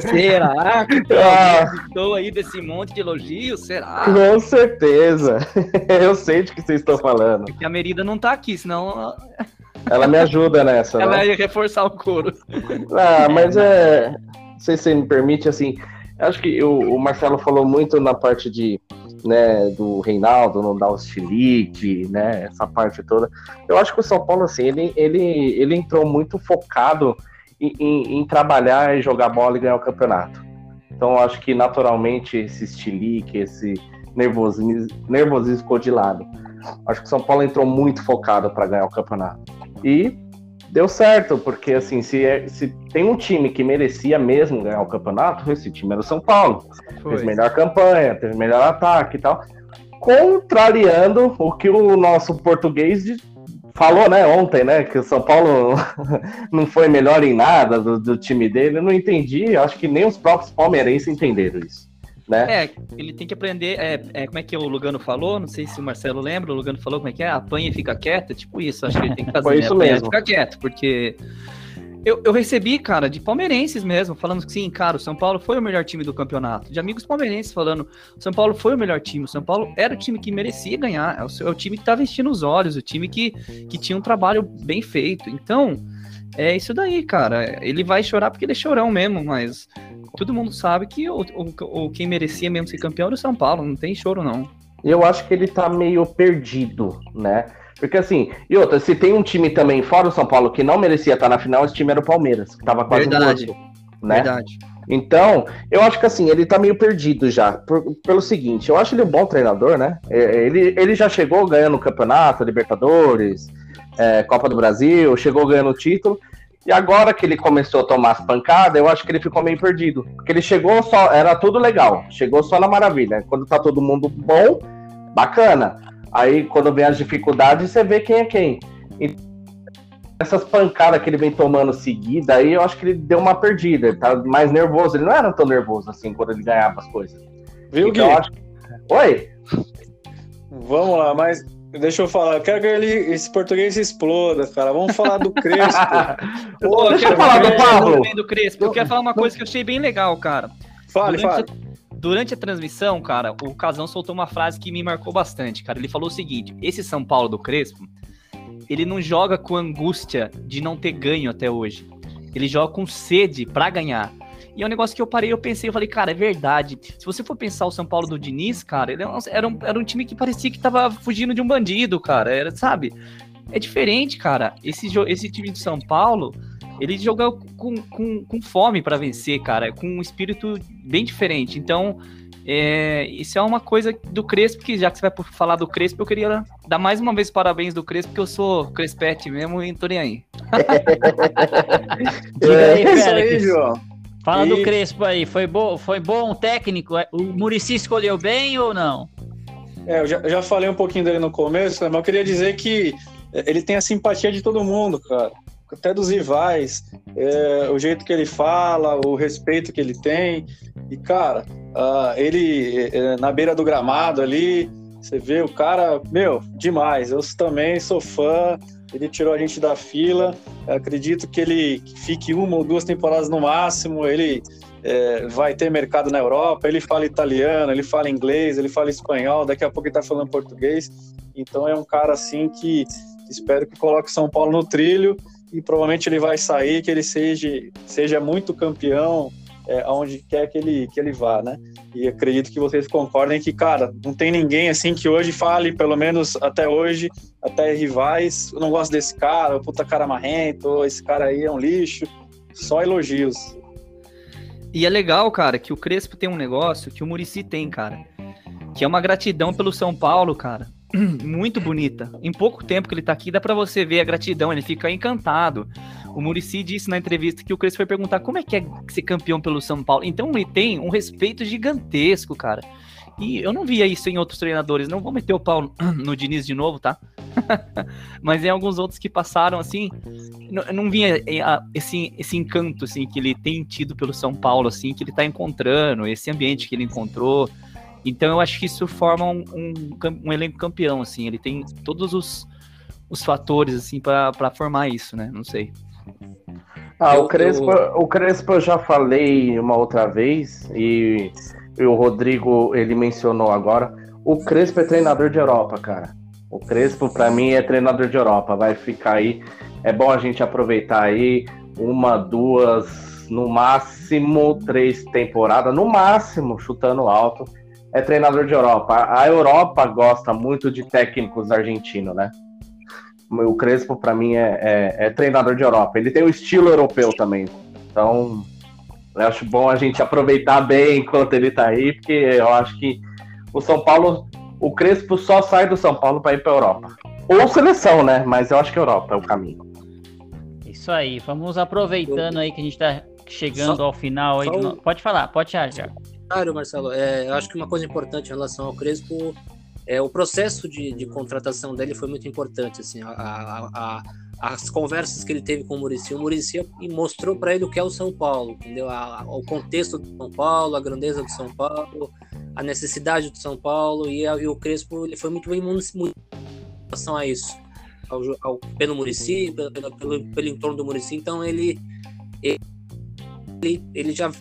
Speaker 2: Será que ah. estou aí desse monte de elogios? Será?
Speaker 5: Com certeza. [laughs] Eu sei de que vocês estão falando.
Speaker 2: Porque a Merida não tá aqui, senão.
Speaker 5: Ela me ajuda nessa.
Speaker 2: Ela né? ia reforçar o couro.
Speaker 5: Ah, mas é. Não sei se você me permite, assim. Acho que o, o Marcelo falou muito na parte de né, do Reinaldo não dar o chilique, né, essa parte toda. Eu acho que o São Paulo, assim, ele, ele, ele entrou muito focado em, em, em trabalhar e jogar bola e ganhar o campeonato. Então, eu acho que naturalmente esse chilique, esse nervosismo, nervosismo ficou de lado. Acho que o São Paulo entrou muito focado para ganhar o campeonato. E deu certo, porque assim, se, é, se tem um time que merecia mesmo ganhar o campeonato, esse time era o São Paulo. Foi. Fez melhor campanha, teve melhor ataque e tal. Contrariando o que o nosso português falou, né, ontem, né, que o São Paulo [laughs] não foi melhor em nada do, do time dele. Eu não entendi, acho que nem os próprios palmeirenses entenderam isso né?
Speaker 2: É, ele tem que aprender. É, é, como é que o Lugano falou? Não sei se o Marcelo lembra. O Lugano falou como é que é? Apanha e fica quieto. Tipo isso, acho que ele tem que fazer.
Speaker 5: Foi né? isso mesmo.
Speaker 2: E fica quieto, porque. Eu, eu recebi, cara, de palmeirenses mesmo, falando que sim, cara, o São Paulo foi o melhor time do campeonato. De amigos palmeirenses falando, o São Paulo foi o melhor time, o São Paulo era o time que merecia ganhar, é o, é o time que estava vestindo os olhos, o time que, que tinha um trabalho bem feito. Então, é isso daí, cara. Ele vai chorar porque ele é chorão mesmo, mas todo mundo sabe que o, o, o quem merecia mesmo ser campeão era o São Paulo, não tem choro, não.
Speaker 5: Eu acho que ele tá meio perdido, né? Porque assim, e outra, se tem um time também fora o São Paulo que não merecia estar na final, esse time era o Palmeiras, que tava quase
Speaker 2: Verdade. morto, né? Verdade.
Speaker 5: Então, eu acho que assim, ele tá meio perdido já. Por, pelo seguinte, eu acho ele um bom treinador, né? É, ele, ele já chegou ganhando o campeonato, Libertadores, é, Copa do Brasil, chegou ganhando o título. E agora que ele começou a tomar as pancadas, eu acho que ele ficou meio perdido. Porque ele chegou só, era tudo legal, chegou só na maravilha. Quando tá todo mundo bom, bacana. Aí quando vem as dificuldades, você vê quem é quem. E essas pancadas que ele vem tomando seguida, aí eu acho que ele deu uma perdida. Ele tá mais nervoso. Ele não era tão nervoso assim quando ele ganhava as coisas.
Speaker 3: Viu, então, Gui?
Speaker 5: Acho... Oi?
Speaker 3: Vamos lá, mas Deixa eu falar, eu quero que ele, esse português exploda, cara. Vamos falar do Crespo.
Speaker 2: Pô, deixa eu falar do Pablo. Do Crespo. Eu quero falar uma coisa que eu achei bem legal, cara.
Speaker 3: Fale,
Speaker 2: durante
Speaker 3: fale.
Speaker 2: durante a transmissão, cara, o Casão soltou uma frase que me marcou bastante, cara. Ele falou o seguinte: esse São Paulo do Crespo, ele não joga com angústia de não ter ganho até hoje. Ele joga com sede para ganhar. E é um negócio que eu parei, eu pensei, eu falei, cara, é verdade. Se você for pensar o São Paulo do Diniz, cara, ele era um, era um time que parecia que tava fugindo de um bandido, cara. Era, sabe? É diferente, cara. Esse, esse time de São Paulo, ele joga com, com, com fome para vencer, cara, com um espírito bem diferente. Então, é, isso é uma coisa do Crespo, que já que você vai falar do Crespo, eu queria dar mais uma vez parabéns do Crespo, porque eu sou Crespete mesmo e não tô nem aí. [laughs]
Speaker 1: Diga aí, é, Félix. João. Fala e... do Crespo aí, foi bom, foi bom técnico? É, o Murici escolheu bem ou não?
Speaker 3: É, eu já, eu já falei um pouquinho dele no começo, né, mas eu queria dizer que é, ele tem a simpatia de todo mundo, cara. Até dos rivais, é, o jeito que ele fala, o respeito que ele tem. E, cara, uh, ele é, na beira do gramado ali, você vê o cara, meu, demais. Eu também sou fã. Ele tirou a gente da fila. acredito que ele fique uma ou duas temporadas no máximo. Ele é, vai ter mercado na Europa. Ele fala italiano, ele fala inglês, ele fala espanhol. Daqui a pouco ele está falando português. Então é um cara assim que espero que coloque São Paulo no trilho e provavelmente ele vai sair, que ele seja, seja muito campeão é, aonde quer que ele, que ele vá, né? E acredito que vocês concordem que, cara, não tem ninguém assim que hoje fale, pelo menos até hoje, até rivais, eu não gosto desse cara, puta cara marrento, esse cara aí é um lixo, só elogios.
Speaker 2: E é legal, cara, que o Crespo tem um negócio que o Murici tem, cara, que é uma gratidão pelo São Paulo, cara, [clears throat] muito bonita. Em pouco tempo que ele tá aqui, dá para você ver a gratidão, ele fica encantado. O Murici disse na entrevista que o Crespo foi perguntar como é que é ser campeão pelo São Paulo. Então ele tem um respeito gigantesco, cara. E eu não via isso em outros treinadores. Não vou meter o pau [clears throat] no Diniz de novo, tá? [laughs] Mas em alguns outros que passaram, assim, não, não vinha eh, esse, esse encanto, assim, que ele tem tido pelo São Paulo, assim, que ele tá encontrando, esse ambiente que ele encontrou. Então eu acho que isso forma um, um, um elenco campeão, assim. Ele tem todos os, os fatores, assim, para formar isso, né? Não sei.
Speaker 5: Ah, eu, o, Crespo, eu... o Crespo eu já falei uma outra vez e, e o Rodrigo ele mencionou agora. O Crespo é treinador de Europa, cara. O Crespo para mim é treinador de Europa. Vai ficar aí. É bom a gente aproveitar aí uma, duas, no máximo três temporadas, no máximo chutando alto. É treinador de Europa. A Europa gosta muito de técnicos argentinos, né? o Crespo, para mim, é, é, é, treinador de Europa. Ele tem o um estilo europeu também. Então, eu acho bom a gente aproveitar bem enquanto ele tá aí, porque eu acho que o São Paulo, o Crespo só sai do São Paulo para ir para Europa. Ou seleção, né? Mas eu acho que Europa é o caminho.
Speaker 1: Isso aí, vamos aproveitando aí que a gente tá chegando só, ao final aí. Do... Pode falar, pode já.
Speaker 4: Claro, Marcelo. É, acho que uma coisa importante em relação ao Crespo é, o processo de, de, contratação dele foi muito importante, assim, a, a, a, as conversas que ele teve com o Murici, o Murici mostrou para ele o que é o São Paulo, entendeu? o contexto do São Paulo, a grandeza do São Paulo, a necessidade do São Paulo e, e o Crespo ele foi muito bem em relação a isso, ao, ao, pelo Murici, pelo, pelo, pelo entorno do Murici, então ele, ele, ele já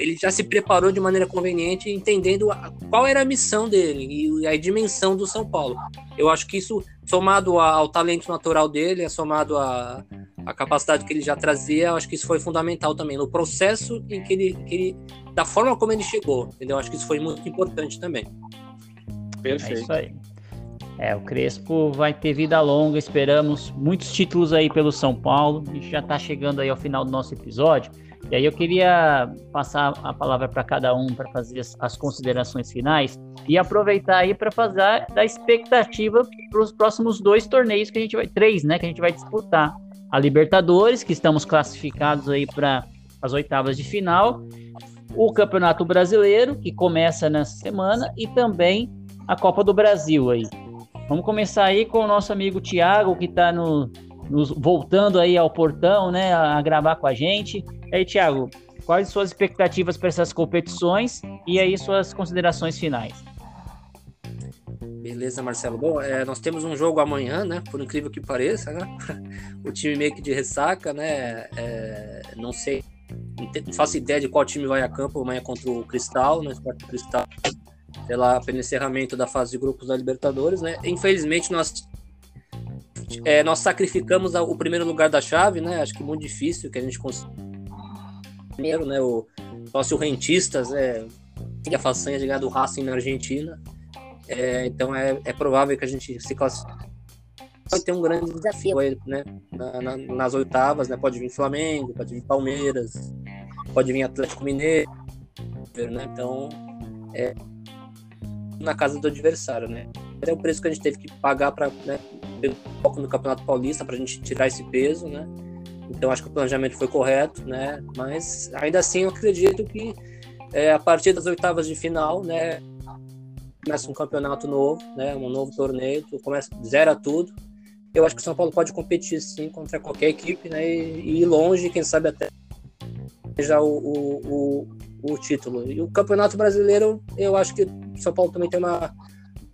Speaker 4: ele já se preparou de maneira conveniente, entendendo a, qual era a missão dele e a dimensão do São Paulo. Eu acho que isso, somado ao talento natural dele, somado à, à capacidade que ele já trazia, eu acho que isso foi fundamental também no processo em que ele, que ele, da forma como ele chegou. Entendeu? Eu acho que isso foi muito importante também.
Speaker 1: Perfeito. É isso aí. É, o Crespo vai ter vida longa, esperamos muitos títulos aí pelo São Paulo. A gente já está chegando aí ao final do nosso episódio. E aí eu queria passar a palavra para cada um para fazer as, as, considerações finais e aproveitar aí para fazer da expectativa para os próximos dois torneios que a gente vai, três, né, que a gente vai disputar. A Libertadores, que estamos classificados aí para as oitavas de final, o Campeonato Brasileiro, que começa nessa semana, e também a Copa do Brasil aí. Vamos começar aí com o nosso amigo Thiago, que está no, nos voltando aí ao portão, né, a gravar com a gente. E aí, Thiago, quais suas expectativas para essas competições e aí suas considerações finais?
Speaker 4: Beleza, Marcelo. Bom, é, nós temos um jogo amanhã, né? Por incrível que pareça, né? [laughs] o time meio que de ressaca, né? É, não sei não faço ideia de qual time vai a campo amanhã contra o Cristal, né? O Cristal, pela, pelo encerramento da fase de grupos da Libertadores, né? Infelizmente, nós, é, nós sacrificamos o primeiro lugar da chave, né? Acho que muito difícil que a gente consiga. Primeiro, né? O sócio rentistas? Tem a façanha de ganhar do Racing na Argentina. É, então é, é provável que a gente se classifique vai ter um grande desafio né? Na, na, nas oitavas, né? Pode vir Flamengo, pode vir Palmeiras, pode vir Atlético Mineiro, né? Então, é na casa do adversário, né? É o preço que a gente teve que pagar para né, ter foco no Campeonato Paulista para a gente tirar esse peso, né? Então acho que o planejamento foi correto, né? Mas ainda assim eu acredito que é, a partir das oitavas de final, né? Começa um campeonato novo, né? Um novo torneio, começa zera tudo eu acho que o São Paulo pode competir sim contra qualquer equipe, né? E, e ir longe, quem sabe até já o, o, o, título. E o Campeonato Brasileiro, eu acho que o São Paulo também tem uma,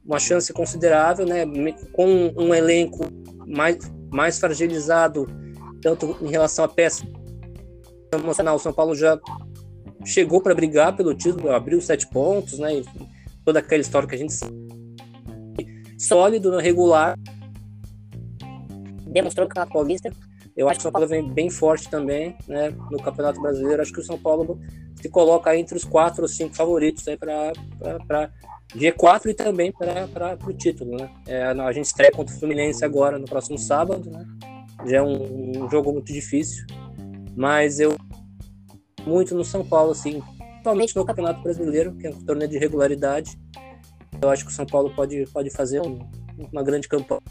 Speaker 4: uma chance considerável, né? Com um elenco mais, mais fragilizado, tanto em relação à peça emocional. O São Paulo já chegou para brigar pelo título, abriu sete pontos, né? E toda aquela história que a gente. Sólido, regular, demonstrou no Campeonato Paulista. Eu acho que o São Paulo vem bem forte também né, no Campeonato Brasileiro. Acho que o São Paulo se coloca entre os quatro ou cinco favoritos para G4 e também para o título. Né? É, a gente estreia contra o Fluminense agora no próximo sábado. Né? Já é um, um jogo muito difícil, mas eu muito no São Paulo, assim, principalmente no Campeonato Brasileiro, que é um torneio de regularidade. Eu acho que o São Paulo pode, pode fazer um, uma grande campanha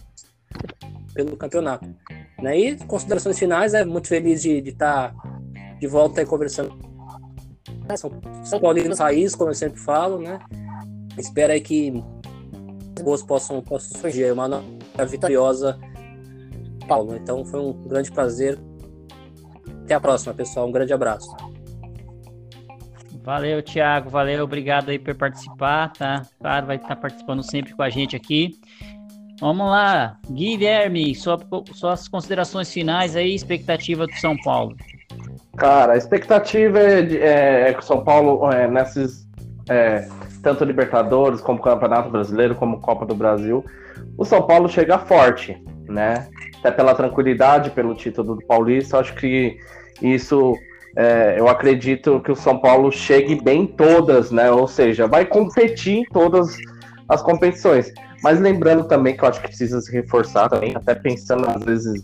Speaker 4: pelo campeonato. Né? E considerações finais, é muito feliz de estar tá de volta aí conversando. São, São Paulinos raiz, como eu sempre falo, né? Espero aí que boas possam, possam surgir. Uma vitoriosa Paulo. Então foi um grande prazer. Até a próxima, pessoal. Um grande abraço.
Speaker 1: Valeu, Thiago. Valeu, obrigado aí por participar, tá? Claro, vai estar participando sempre com a gente aqui. Vamos lá, Guilherme, sua, suas considerações finais aí, expectativa do São Paulo.
Speaker 5: Cara, a expectativa é, de, é, é que o São Paulo, é, nesses, é, tanto Libertadores, como Campeonato Brasileiro, como Copa do Brasil, o São Paulo chega forte, né? Até pela tranquilidade, pelo título do Paulista, acho que isso, é, eu acredito que o São Paulo chegue bem em todas, né? Ou seja, vai competir em todas as competições. Mas lembrando também que eu acho que precisa se reforçar também, até pensando às vezes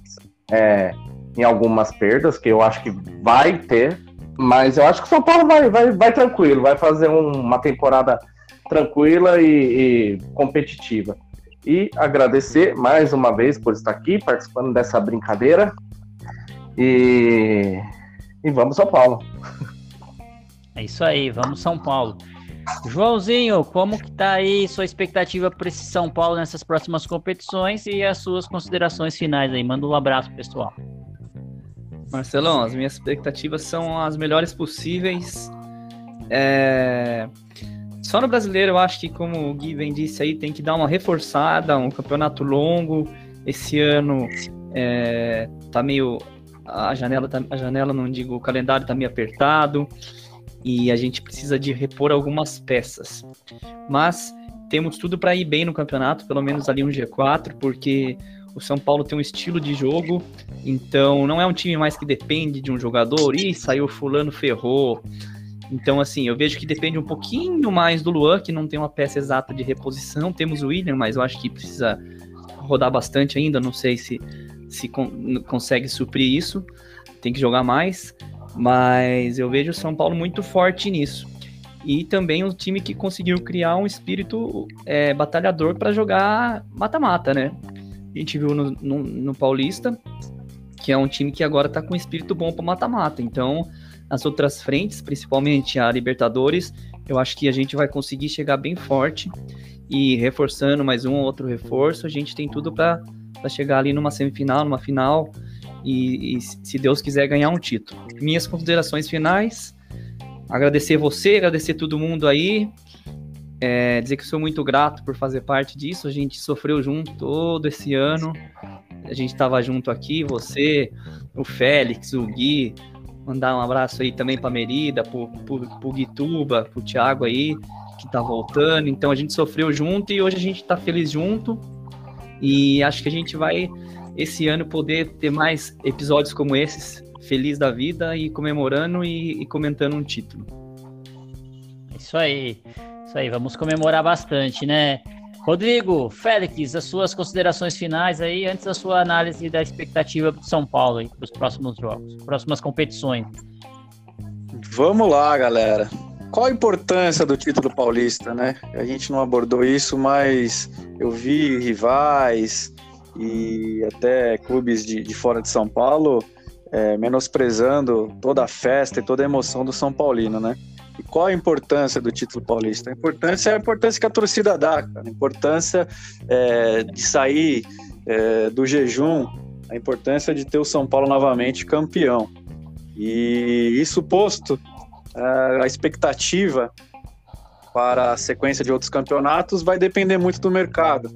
Speaker 5: é, em algumas perdas, que eu acho que vai ter, mas eu acho que o São Paulo vai, vai, vai tranquilo, vai fazer um, uma temporada tranquila e, e competitiva. E agradecer mais uma vez por estar aqui, participando dessa brincadeira. E, e vamos São Paulo.
Speaker 1: É isso aí, vamos São Paulo. Joãozinho, como que tá aí sua expectativa para esse São Paulo nessas próximas competições e as suas considerações finais aí? Manda um abraço, pessoal.
Speaker 2: Marcelão, as minhas expectativas são as melhores possíveis. É... Só no brasileiro, eu acho que, como o Gui bem disse aí, tem que dar uma reforçada, um campeonato longo. Esse ano é... tá meio. A janela, tá... a janela, não digo, o calendário tá meio apertado e a gente precisa de repor algumas peças. Mas temos tudo para ir bem no campeonato, pelo menos ali um G4, porque o São Paulo tem um estilo de jogo, então não é um time mais que depende de um jogador, e saiu fulano ferrou. Então, assim, eu vejo que depende um pouquinho mais do Luan, que não tem uma peça exata de reposição. Temos o William, mas eu acho que precisa rodar bastante ainda. Não sei se, se con consegue suprir isso. Tem que jogar mais. Mas eu vejo o São Paulo muito forte nisso. E também um time que conseguiu criar um espírito é, batalhador para jogar mata-mata, né? A gente viu no, no, no, Paulista, que é um time que agora está com um espírito bom para mata-mata. Então, nas outras frentes, principalmente a Libertadores, eu acho que a gente vai conseguir chegar bem forte e reforçando mais um ou outro reforço, a gente tem tudo para chegar ali numa semifinal, numa final e, e, se Deus quiser ganhar um título. Minhas considerações finais, agradecer você, agradecer todo mundo aí, é, dizer que sou muito grato por fazer parte disso. A gente sofreu junto todo esse ano, a gente estava junto aqui, você, o Félix, o Gui, Mandar um abraço aí também para Merida, pro, pro Guituba, pro Thiago aí, que tá voltando. Então a gente sofreu junto e hoje a gente tá feliz junto. E acho que a gente vai esse ano poder ter mais episódios como esses, feliz da vida e comemorando e, e comentando um título.
Speaker 1: Isso aí, isso aí, vamos comemorar bastante, né? Rodrigo, Félix, as suas considerações finais aí, antes da sua análise da expectativa do São Paulo para os próximos jogos, próximas competições.
Speaker 3: Vamos lá, galera. Qual a importância do título paulista, né? A gente não abordou isso, mas eu vi rivais e até clubes de, de fora de São Paulo é, menosprezando toda a festa e toda a emoção do São Paulino, né? E qual a importância do título paulista? A importância é a importância que a torcida dá, cara. a importância é, de sair é, do jejum, a importância de ter o São Paulo novamente campeão. E isso posto, a expectativa para a sequência de outros campeonatos vai depender muito do mercado.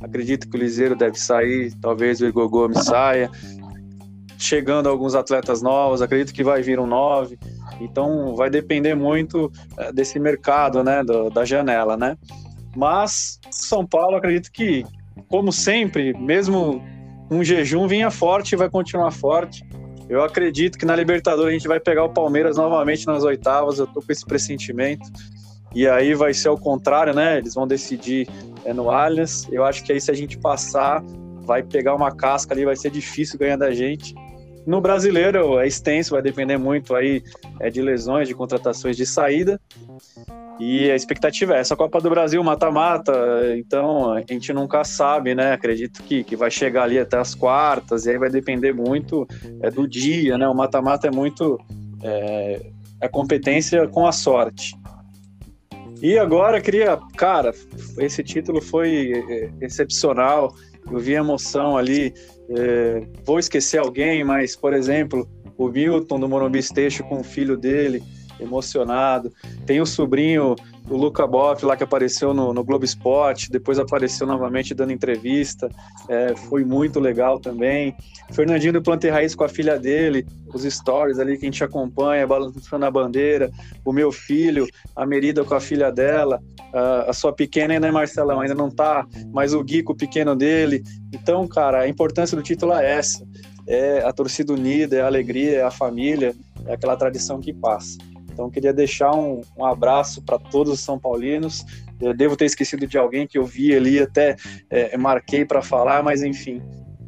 Speaker 3: Acredito que o Liseiro deve sair, talvez o Igor Gomes saia. Chegando alguns atletas novos, acredito que vai vir um nove. Então vai depender muito é, desse mercado, né, do, da janela, né? Mas São Paulo, acredito que, como sempre, mesmo um jejum vinha forte e vai continuar forte. Eu acredito que na Libertadores a gente vai pegar o Palmeiras novamente nas oitavas. Eu tô com esse pressentimento. E aí vai ser o contrário, né? Eles vão decidir é, no Allianz. Eu acho que aí se a gente passar, vai pegar uma casca ali, vai ser difícil ganhar da gente. No brasileiro é extenso, vai depender muito aí é, de lesões, de contratações de saída. E a expectativa é essa Copa do Brasil mata-mata, então a gente nunca sabe, né? Acredito que, que vai chegar ali até as quartas, e aí vai depender muito é, do dia, né? O mata-mata é muito é, a competência com a sorte. E agora queria, cara, esse título foi é, excepcional. Eu vi emoção ali é, vou esquecer alguém, mas, por exemplo, o Milton do Morumbi Station com o filho dele, emocionado. Tem o sobrinho do Luca Boff lá que apareceu no, no Globo Esporte, depois apareceu novamente dando entrevista, é, foi muito legal também. Fernandinho do Plante Raiz com a filha dele, os stories ali que a gente acompanha, balançando a bandeira, o meu filho, a Merida com a filha dela, a, a sua pequena ainda é Marcelão, ainda não tá, mas o Gui com o pequeno dele. Então, cara, a importância do título é essa. É a torcida unida, é a alegria, é a família, é aquela tradição que passa. Então, queria deixar um, um abraço para todos os São Paulinos. Eu devo ter esquecido de alguém que eu vi ali, até é, marquei para falar, mas enfim,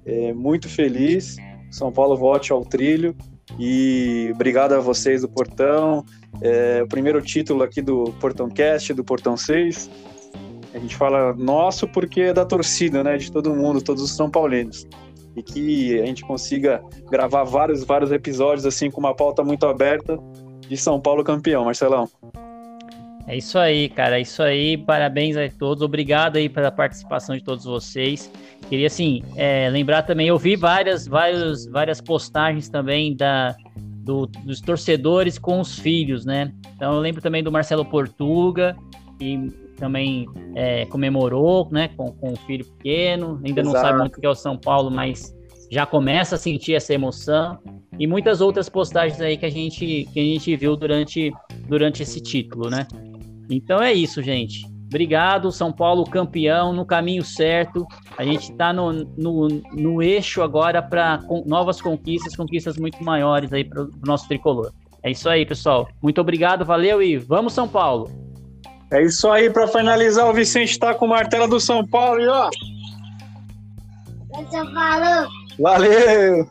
Speaker 3: é, muito feliz. São Paulo volte ao trilho e obrigado a vocês do Portão. É, o primeiro título aqui do Portão Cast, do Portão 6. A gente fala nosso porque é da torcida, né? De todo mundo, todos os São Paulinos. E que a gente consiga gravar vários, vários episódios assim com uma pauta muito aberta de São Paulo campeão, Marcelão.
Speaker 1: É isso aí, cara. É isso aí. Parabéns a todos. Obrigado aí pela participação de todos vocês. Queria, assim, é, lembrar também, eu vi várias, várias, várias postagens também da, do, dos torcedores com os filhos, né? Então eu lembro também do Marcelo Portuga, que também é, comemorou, né, com, com o filho pequeno. Ainda Exato. não sabe muito o que é o São Paulo, mas já começa a sentir essa emoção e muitas outras postagens aí que a gente, que a gente viu durante, durante esse título, né? Então é isso, gente. Obrigado, São Paulo campeão, no caminho certo. A gente está no, no, no eixo agora para novas conquistas, conquistas muito maiores aí para o nosso tricolor. É isso aí, pessoal. Muito obrigado, valeu e vamos, São Paulo!
Speaker 3: É isso aí, para finalizar, o Vicente está com o martelo do São Paulo e ó. São Paulo! Valeu!